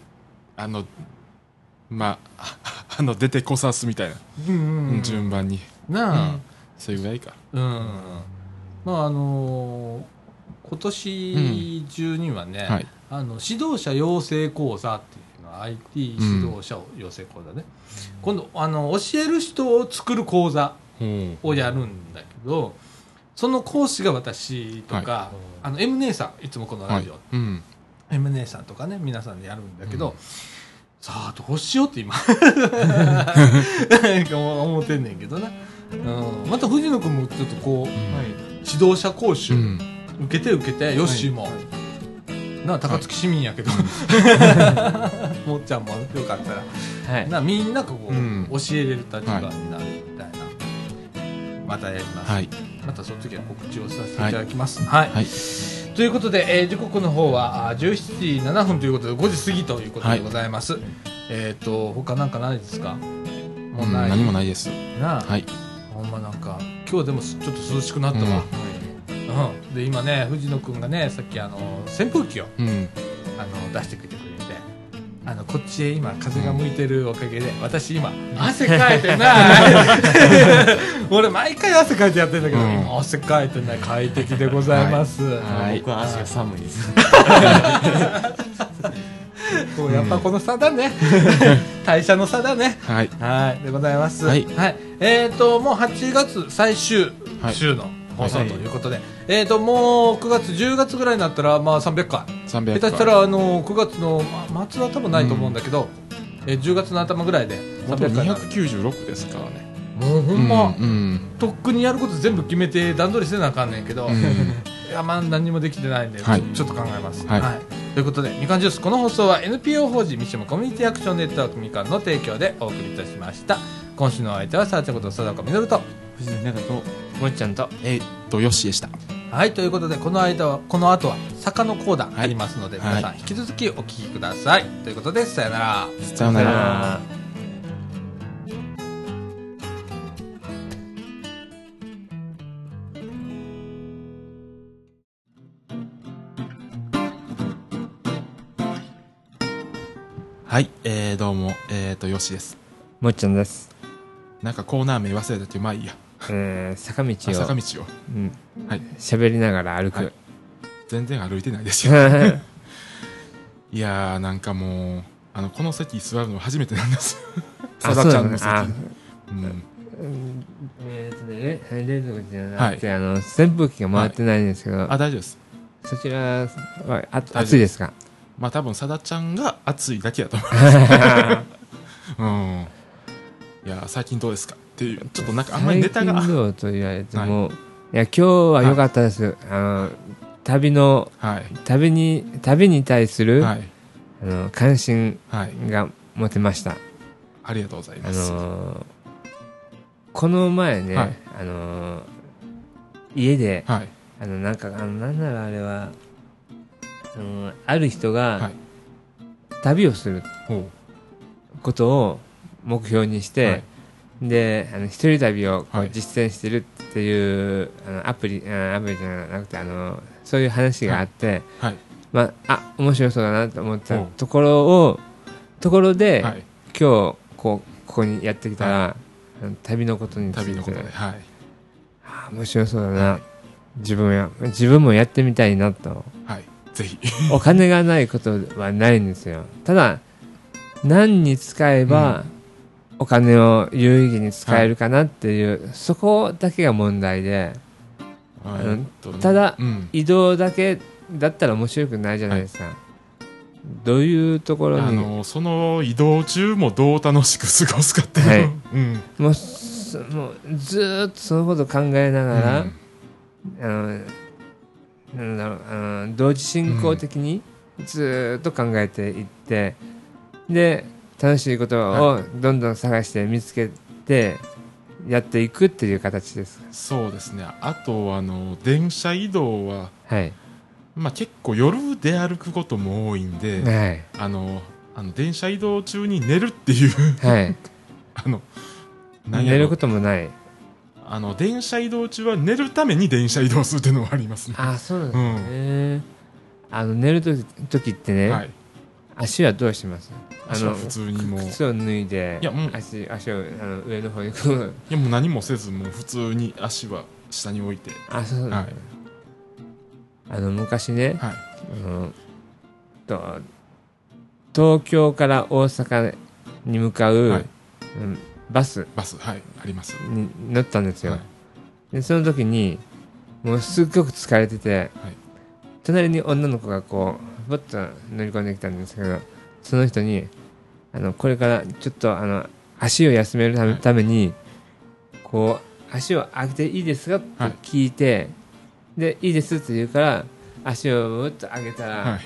あの、まあ、あの、出てこさすみたいな、うんうんうん、順番に。なあ、それぐらいか。うん。まあ、あのー今年中にはね、はい。あの指導者養成講座っていうのは IT 指導者養成講座ね、今度あの教える人を作る講座ほをやるんだけどその講師が私とか、はあの M 姉さんいつもこのう。ラジオ、はい。うん。M 姉さんとかね皆さんでやるんだけど、うん。さあどうしようって今。思ってんねんけどな、うん、また藤野君もちょっとこう指導者講習、うん。受けて受けてヨッシーも、なあ高槻市民やけど、もっちゃんもよかったら。はい。なみんながこう、うん。教えれる立場になるまたやります、はい。またその時は告知をさせていただきます。はい、はい。ということで、えー時刻の方はあー17時7分ということで5時過ぎということでございます、えっ、と他なんかないですか？もうない、うん何もないです。なあ、はい。ほんまなんか今日でもちょっと涼しくなったわ、うん。で今ね藤野君がねさっきあの扇風機をうん。あの出してくれてくれてあのこっちへ今風が向いてるおかげで私今汗かいてない。俺毎回汗かいてやってんだけど、うん。今汗かいてない快適でございます、はい。僕は足が寒いです。こうやっぱこの差だね。代謝の差だね。はい。はい。でございます。はい。えっ、ともう8月最終はい。週の放送はい。ということで、えっ、ともう9月10月ぐらいになったらまあ300回。300下手したらあの9月の、ま、末は多分ないと思うんだけど、えー10月の頭ぐらいでもと300回になる。296ですからね。もうほんま、うん。とっくにやること全部決めて段取りせなあかんねんけど、うん。いやまあ何にもできてないんで、はい。ちょっと考えます、はい。ということでみかんジュース。この放送は NPO 法人ミッションコミュニティアクションネットワークみかんの提供でお送りいたしました。今週のお相手はさあちゃんこと佐岡実と藤野中ともっちゃんと。えーっと、よしでした。はいということでこの間はこの後は坂の講談ありますので、はい皆さん引き続きお聞きください、ということでさよならさようなら。ら。はい。えー、どうも、えーっと、よしです。もっちゃんです。なんかコーナー名忘れたけど、まあいいや。えー、坂道あ坂を道を。うんはい。喋りながら歩くはい。全然歩いてないですよ。いやー、なんかもう、あの、この席座るの初めてなんです。あさだちゃんの席。そうん。えーとね、れ冷蔵庫じゃなくて、あの扇風機が回ってないんですけど、あ、大丈夫です。そちらはあ夫暑いですか？まあ多分、さだちゃんが暑いだけだと思います。うん。いいや最近どうですか？っていうちょっとなんかあんまりネタが。最と言われても、い、や今日は良かったです、あの旅のはい。旅に旅に対する、はい。あの関心はい。が持てました。ありがとうございあます、のこの前ね、はい。あの家ではい。あのなんかあのなんならあれはあのある人がはい。旅をするほことを目標にして、はいであの一人旅をこはい。う実践してるっていう、あのアプリあアプリじゃなくてあのそういう話があって、うはい。まあ、あ面白そうだなと思ったところをところで、はい。今日こうここにやってきたら、あの旅のことについて。旅のことではい。あ面白そうだな。自分や自分もやってみたいなと。はい。ぜひ。お金がないことはないんですよ。ただ何に使えば、お金を有意義に使えるかなっていう、そこだけが問題でただうん。移動だけだったら面白くないじゃないですか、どういうところに？あのその移動中もどう楽しく過ごすかっていう、はい。うん。もううずーっとそのこと考えながら、うん。あのなんだろうあの同時進行的にずーっと考えていって、で楽しいことをどんどん探して見つけてやっていくっていう形です。そうですね。あとあの電車移動は、はい、まあ、結構夜出歩くことも多いんで、はい、あのあの電車移動中に寝るっていうはい、あの寝ることもない。あの電車移動中は寝るために電車移動するっていうのはありますね。あ、そうなんですね。あの寝るとき時ってね、はい足はどうします？あの普通にもう。い靴を脱いでいやもう。足足をあの上の方にこう。やもう何もせずもう普通に足は下に置いて。あそうだ、はい。あの昔ね、はい。あのと東京から大阪に向かう、はい。うんバス。バスはいあります。に乗ったんですよ、はい。でその時にもうすっごく疲れてて、隣に女の子がこうぼっと乗り込んできたんですけどその人にあのこれからちょっとあの足を休めるため,、にこう足を上げていいですか？ってはい聞いて、でいいですって言うから足をぶっと上げたら、はい。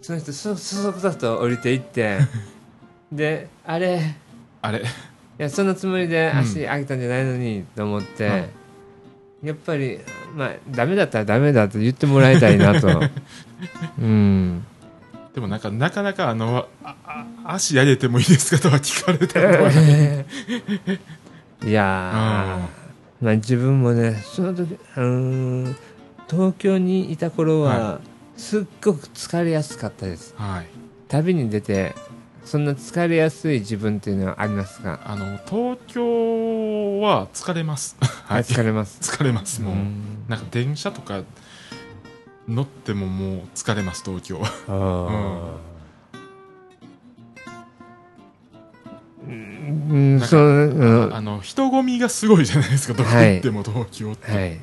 その人そそそくさと降りていって であれあれ。いやそのつもりで足上げたんじゃないのにと思って、はい。やっぱりまあダメだったらダメだと言ってもらいたいなと うん。でもなんかなかなかあのああ足上げてもいいですかとは聞かれた ことはいやーまあ自分もねその時うーん東京にいた頃は、はすっごく疲れやすかったです。はい。旅に出てそんな疲れやすい自分っていうのはありますが、あの東京は疲れます。はい疲れます。疲れますもう、うん。なんか電車とか乗ってももう疲れます東京。うん、なんかそう、うん、あの人混みがすごいじゃないですかどこ行っても東京って、はい。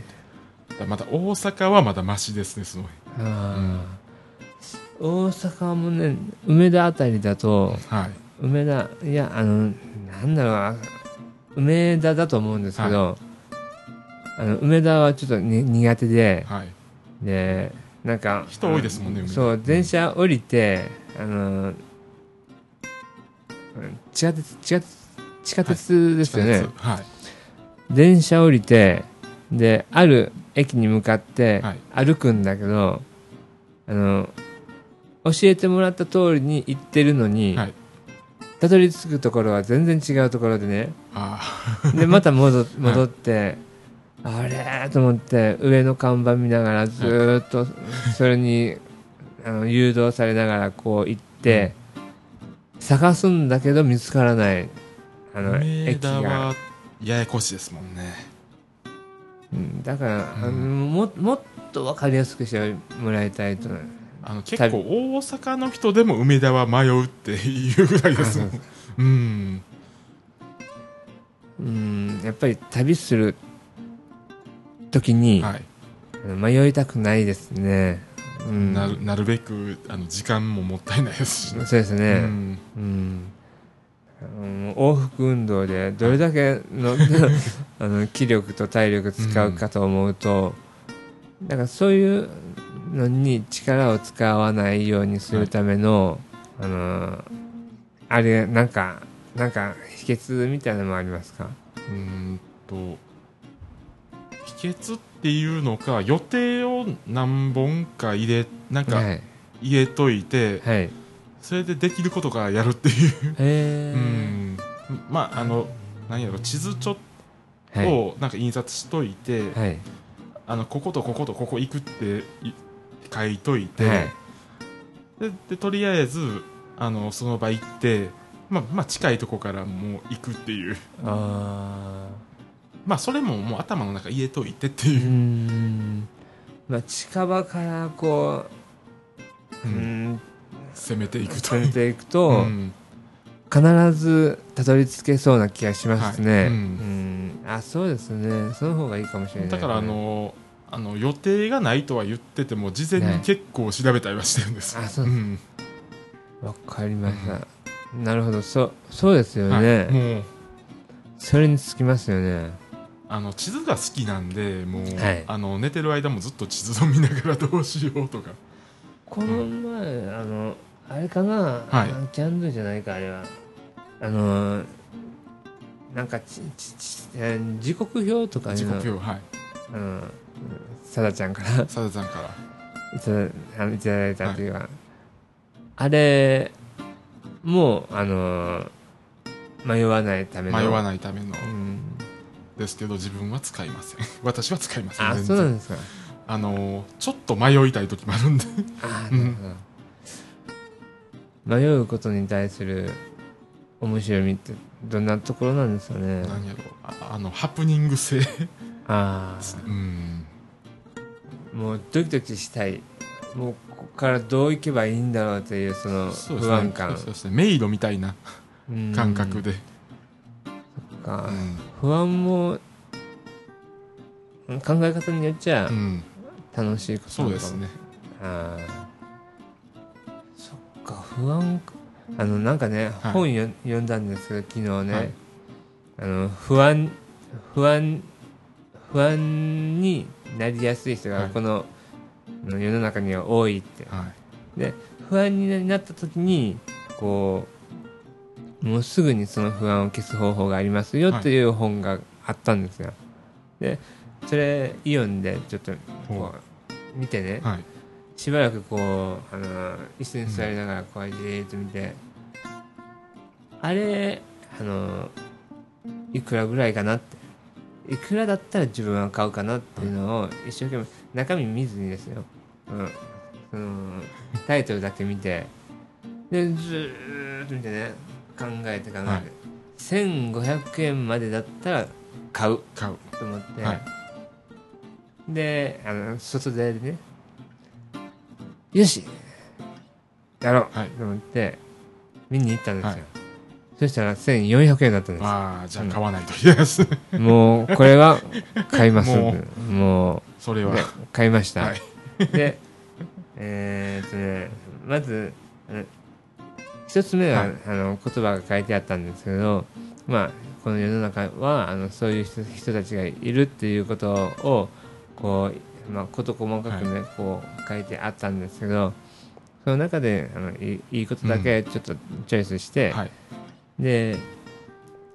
また大阪はまだマシですねすごいあー。大阪もね、梅田あたりだと、はい。梅田、いや、あの、なんだろうな、梅田だと思うんですけど、あの梅田はちょっとに苦手で、はいで、なんか、人多いですもんねそう、電車降りて、あの、地下鉄、地下鉄、地下鉄ですよね。はい電車降りてである駅に向かってはい。歩くんだけど、あの教えてもらった通りに行ってるのに、はい。たどり着くところは全然違うところでね。あでまた戻 戻って、あれと思って上の看板見ながらずーっとそれにあの誘導されながらこう行って、探すんだけど見つからないあの梅駅が。ややこしいですもんね。うんだから、あのうんももっと分かりやすくしてもらいたいと。あの結構大阪の人でも梅田は迷うっていうぐらいですもん。うん。うんやっぱり旅する時に、はい。迷いたくないですね、うん、なるなるべくあの時間ももったいないですしね。そうですね、うん。うん。うん往復運動でどれだけの あの気力と体力使うかと思うと、だからそういうのに力を使わないようにするための、あのあれなんかなんか秘訣みたいなのもありますか？うーんと秘訣っていうのか予定を何本か入れなんかはい。入れといて、はい。それでできることからやるっていう、へうえん。まああの何やろ地図ちょっとはい。をなんか印刷しといて、はい。あのこことこことここ行くってい書いといて、はい。ででとりあえずあのその場行って、まあ、まあ近いとこからもう行くっていう。あまあそれももう頭の中入れといてっていう、ん。まあ近場からこうううん。ん攻めていくと。進めていくと、うん。必ずたどり着けそうな気がしますね、はい。うん。うん。あそうですね。その方がいいかもしれないだからあのあの予定がないとは言ってても事前に結構調べたりはしてるんです。よ、あそう。うん。わかりました、なるほど。そそうですよはい。ね、もう。それにつきますよねあの地図が好きなんでもう、はい。あの寝てる間もずっと地図を見ながらどうしようとか。この前、あのあれかな、はい。あキャンドゥじゃないかあれは。あのなんかちちちえー時刻表とか時刻表はい。あのさだちゃんから。さださんから。いただあのいただいたというか、あれもうあの迷わないための。迷わないための。うん、ですけど自分は使いません。私は使いませんあそうなんですか。あのちょっと迷いたい時もあるんで。あうん。迷うことに対する面白みってどんなところなんですかね。何やろ。うああのハプニング性。あうん。あもうドキドキしたい。もうここからどういけばいいんだろうというその不安感。そうですね。迷路みたいなうん。感覚で、かうん。不安も考え方によっちゃうん。楽しいことなのかも。そうですね。ああそっか不安か。あのなんかね、はい。本よ読んだんですけど昨日ね、はい。あの不安不安不安になりやすい人はい。がこの、世の中には多いって。はい。不安になった時にこうもうすぐにその不安を消す方法がありますよはいっていう本があったんですよ、でそれイオンでちょっとこう見てね、はい。しばらくこうあの椅子に座りながらこうじーっと見て、あれあのいくらぐらいかなって。いくらだったら自分は買うかなっていうのを一生懸命中身見ずにですよ、うん、そのタイトルだけ見て。でずーっと見てね考えて考えて、はい。1500円までだったら買う。買う。と思って、はい。であの外でね。よし。やろう、はい。と思って見に行ったんですよ、はい。そしたら1400円だったんでああじゃあ買わないといけないですもうこれは買います。ももそれは。買いました、はい。でえーっとねまず一つ目は、はい。あの言葉が書いてあったんですけどまあこの世の中はあのそういう人人たちがいるっていうことをこう、まあ、事細かくね、こう書いてあったんですけどその中であのいいいいことだけちょっとチョイスして、はい。で、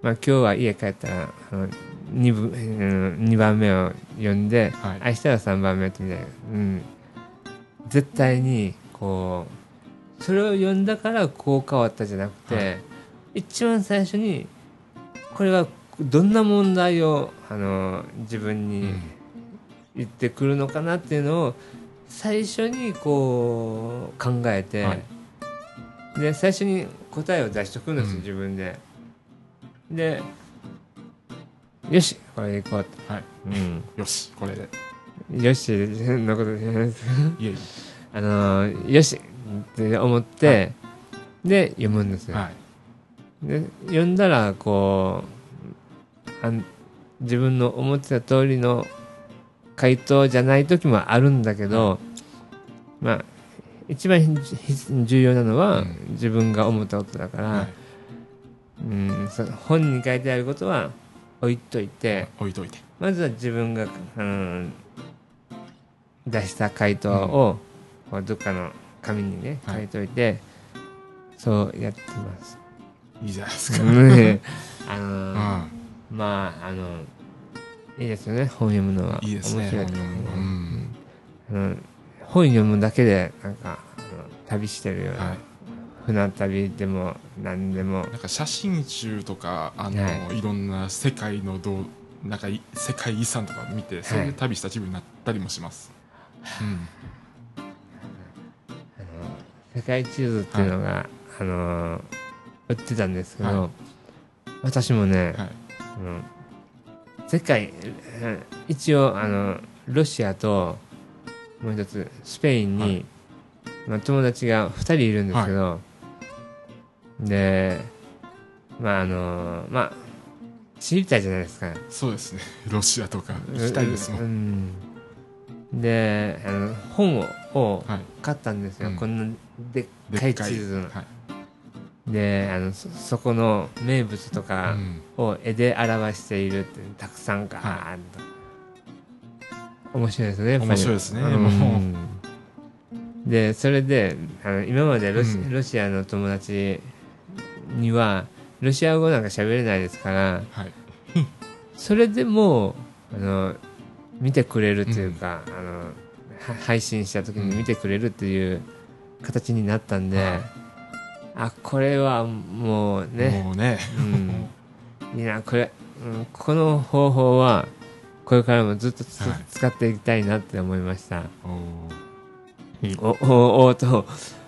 まあ、今日は家帰ったらあの 2, 部、うん、2番目を読んで、はい。明日は3番目ってみたいな、うん、絶対にこうそれを読んだからこう変わったじゃなくて、はい。一番最初にこれはどんな問題をあの自分うにん。言ってくるのかなっていうのを最初にこう考えて、はい。で最初に答えを出しとくんですよ、うん。自分で。でよしこれでいこうって、はい。よしこれで。うん、よしのことじゃないで あのよしって思って、で読むんですよ、で読んだらこうあん自分の思ってた通りの回答じゃない時もあるんだけど、まあ一番重要なのは、うん。自分が思ったことだから、はい。うん、そ本に書いてあることは置いといて置いといて。まずは自分が、うん、出した回答を、どっかの紙にねはい。書いといて、そうやってます。いいじゃないですか。ね あのうーん。まああのいいですよね本読むのは。いいですね面白い本読むの。うん。本読むだけでなんかあの旅してるような、はい。船旅でも何でも。なんか写真集とかあの、、はい。ろんな世界のどうなんかい世界遺産とか見てそれで旅した気分になったりもします、うん世界地図っていうのが、あの売ってたんですけど、は私もね、はい。あの世界え一応あのロシアともう一つスペインに、はい。まあ、友達が2人いるんですけど、でまああのまあ知りたいじゃないですか。そうですね。ロシアとか行きたいですもん、うん。であの本を買ったんですよ、うん。こんなでっでかい。地図のはい。であのそそこの名物とかうん。を絵で表しているってたくさんガーッと、面白いですね面白いですねうん。も。でそれであの今までロシ,、うん。ロシアの友達にはロシア語なんか喋れないですからはい。それでもあの見てくれるというか、あのは配信した時に見てくれるっていう形になったんで、はい。あこれはもうね、もうね。うん、いいなこれ、うん、この方法はこれからもずっとつ、はい使っていきたいなって思いました。おー。おおおーと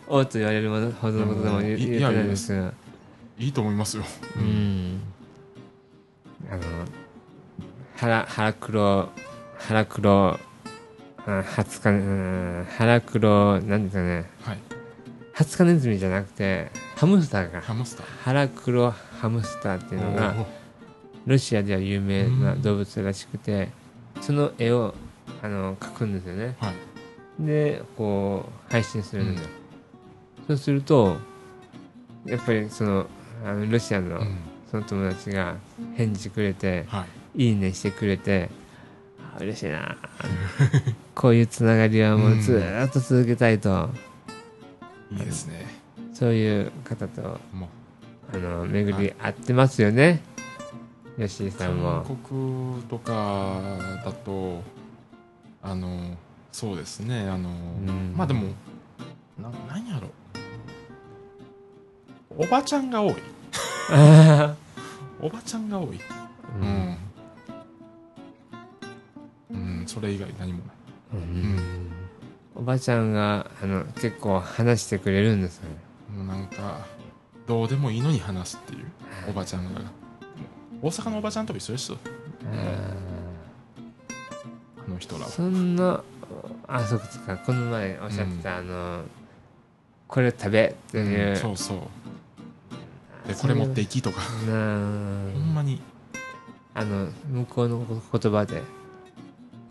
おーと言われるほどのことでも言うん言えてないんですが、いいと思いますよ、う、ん、あの腹腹黒腹黒あ20日うん腹黒なんですかね。はい。20日ネズミじゃなくてハムスターがハムスター。腹黒ハムスターっていうのがロシアでは有名な動物らしくてその絵をあの描くんですよね。はい。でこう配信するんですよ、そうするとやっぱりそのあのロシアのうん。その友達が返事くれてはい。いいねしてくれてあ嬉しいな。こういうつながりはもうずーっと続けたいと、いいですね。そういう方ともあの巡り合ってますよね、吉井さんも。韓国とかだとあのそうですね。あの、ん。まあでもな何やろ。おばちゃんが多い。あ おばちゃんが多い。ーううんん、うん、それ以外何もないうん。おばちゃんがあの結構話してくれるんですよね。もうなんかどうでもいいのに話すっていうおばちゃんが大阪のおばちゃんと一緒ですよあの人らは。そんなあそうかこの前おっしゃってた、あのこれ食べっていう、うんそうそう。でこれ持っていきとか。な ほんまに。あの向こうの言葉で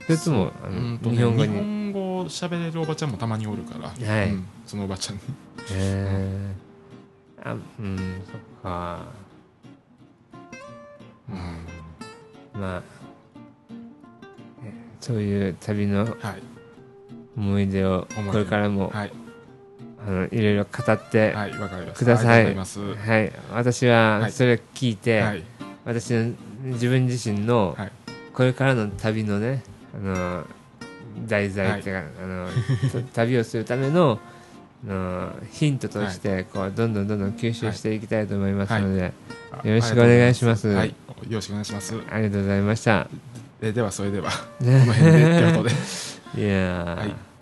それともあの、うんとね日本語日に本語喋れるおばちゃんもたまにおるから、はい。うん。そのおばちゃんに。へー。あうんそっか。うん。まあえそういう旅のはい。思い出を思い出。これからも、はい。あのいろいろ語って、はいわかりますください。ありがとうございはい、私ははい。それを聞いて、はい。私の自分自身のはい。これからの旅のねあの題材っていうか、あの旅をするためのあのヒントとしてこうどんどんどんどん吸収していきたいと思いますので、あよろしくお願いします。はい。よろしくお願いします。ありがとうございました。えではそれでは。この辺でってことで。いやー、はい